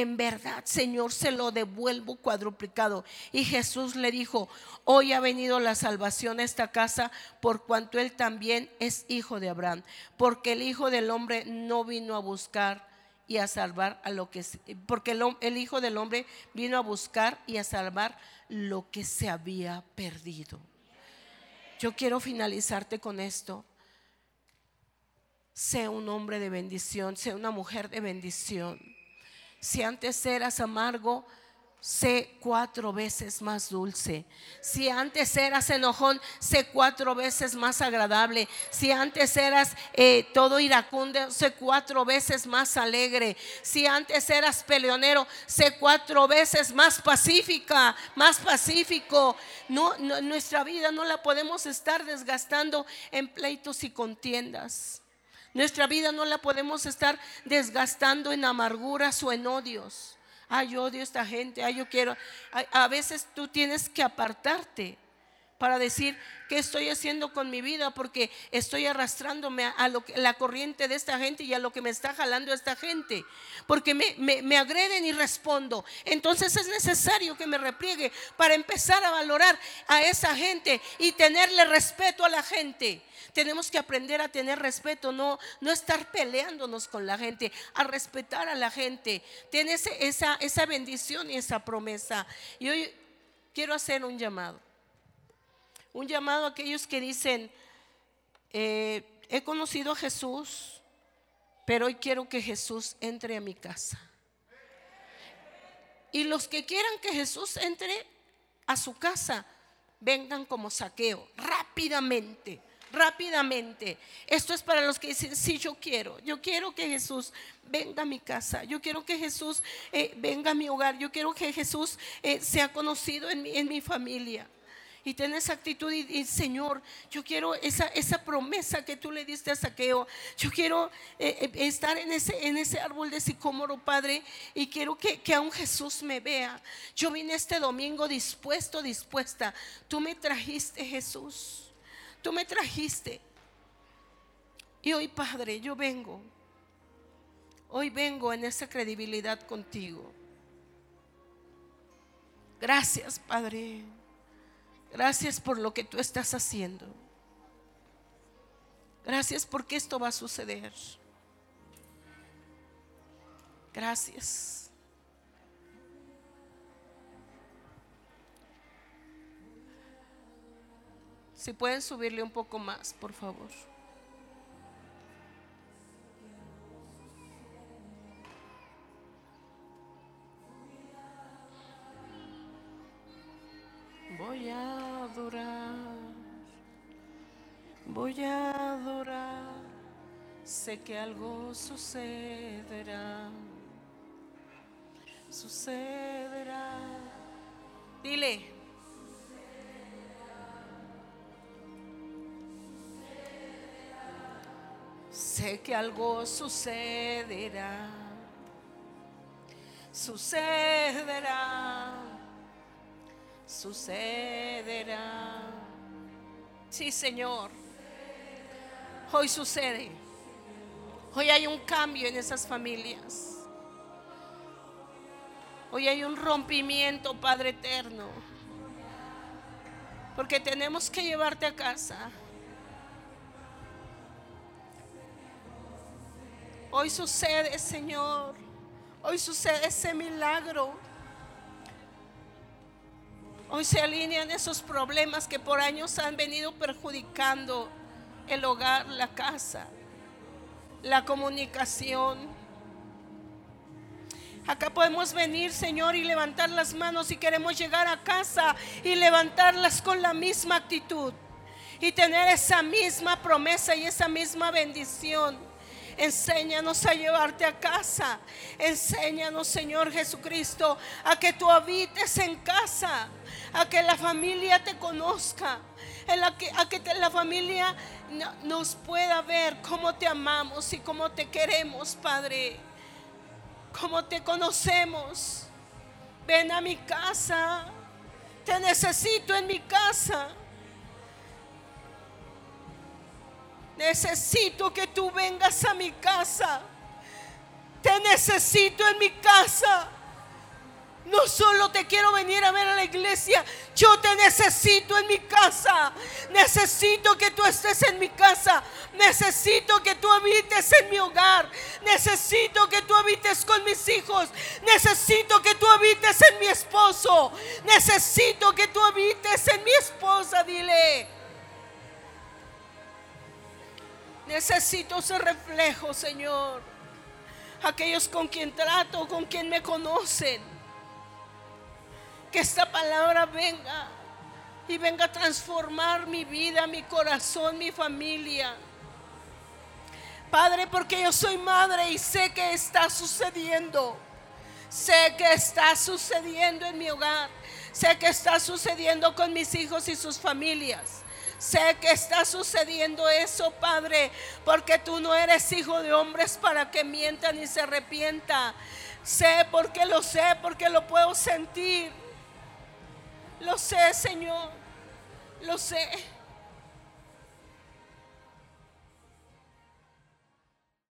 en verdad, Señor, se lo devuelvo cuadruplicado. Y Jesús le dijo, hoy ha venido la salvación a esta casa por cuanto él también es hijo de Abraham, porque el Hijo del Hombre no vino a buscar y a salvar a lo que, porque el, el Hijo del Hombre vino a buscar y a salvar lo que se había perdido. Yo quiero finalizarte con esto. Sé un hombre de bendición, sé una mujer de bendición. Si antes eras amargo, sé cuatro veces más dulce. Si antes eras enojón, sé cuatro veces más agradable. Si antes eras eh, todo iracundo, sé cuatro veces más alegre. Si antes eras peleonero, sé cuatro veces más pacífica, más pacífico. No, nuestra vida no la podemos estar desgastando en pleitos y contiendas. Nuestra vida no la podemos estar desgastando en amarguras o en odios. Ay, yo odio a esta gente, ay, yo quiero. a veces tú tienes que apartarte para decir qué estoy haciendo con mi vida porque estoy arrastrándome a, lo la corriente de esta gente y a lo que me está jalando esta gente. Porque me, me, agreden y respondo. Entonces es necesario que me repliegue para empezar a valorar a esa gente y tenerle respeto a la gente. Tenemos que aprender a tener respeto, no, no estar peleándonos con la gente, a respetar a la gente. Tienes esa, esa bendición y esa promesa. Y hoy quiero hacer un llamado un llamado a aquellos que dicen, eh, he conocido a Jesús, pero hoy quiero que Jesús entre a mi casa. Y los que quieran que Jesús entre a su casa, vengan como saqueo, rápidamente, rápidamente. Esto es para los que dicen, sí, yo quiero, yo quiero que Jesús venga a mi casa, yo quiero que Jesús eh, venga a mi hogar, yo quiero que Jesús eh, sea conocido en mi, en mi familia y ten esa actitud y, Señor, yo quiero esa, esa promesa que tú le diste a Saqueo. Yo quiero eh, eh, estar en ese, en ese árbol de sicómoro, Padre, y quiero que, que aún Jesús me vea. Yo vine este domingo dispuesto, dispuesta. Tú me trajiste, Jesús. Tú me trajiste. Y hoy, Padre, yo vengo. Hoy vengo en esa credibilidad contigo. Gracias, Padre. Gracias por lo que tú estás haciendo. Gracias porque esto va a suceder. Gracias. Si pueden subirle un poco más, por favor. Voy a adorar, voy a adorar, sé que algo sucederá, sucederá. Dile. Sé que algo sucederá, sucederá sucederá. Sí, Señor. Hoy sucede. Hoy hay un cambio en esas familias. Hoy hay un rompimiento, Padre eterno. Porque tenemos que llevarte a casa. Hoy sucede, Señor. Hoy sucede ese milagro. Hoy se alinean esos problemas que por años han venido perjudicando el hogar, la casa, la comunicación. Acá podemos venir, Señor, y levantar las manos y queremos llegar a casa y levantarlas con la misma actitud y tener esa misma promesa y esa misma bendición. Enséñanos a llevarte a casa. Enséñanos, Señor Jesucristo, a que tú habites en casa, a que la familia te conozca, a que la familia nos pueda ver cómo te amamos y cómo te queremos, Padre, cómo te conocemos. Ven a mi casa, te necesito en mi casa. Necesito que tú vengas a mi casa. Te necesito en mi casa. No solo te quiero venir a ver a la iglesia, yo te necesito en mi casa. Necesito que tú estés en mi casa. Necesito que tú habites en mi hogar. Necesito que tú habites con mis hijos. Necesito que tú habites en mi esposo. Necesito que tú habites en mi esposa. Dile. Necesito ese reflejo, Señor. Aquellos con quien trato, con quien me conocen. Que esta palabra venga y venga a transformar mi vida, mi corazón, mi familia. Padre, porque yo soy madre y sé que está sucediendo. Sé que está sucediendo en mi hogar. Sé que está sucediendo con mis hijos y sus familias. Sé que está sucediendo eso, Padre, porque tú no eres hijo de hombres para que mientan y se arrepienta. Sé porque lo sé, porque lo puedo sentir. Lo sé, Señor. Lo sé.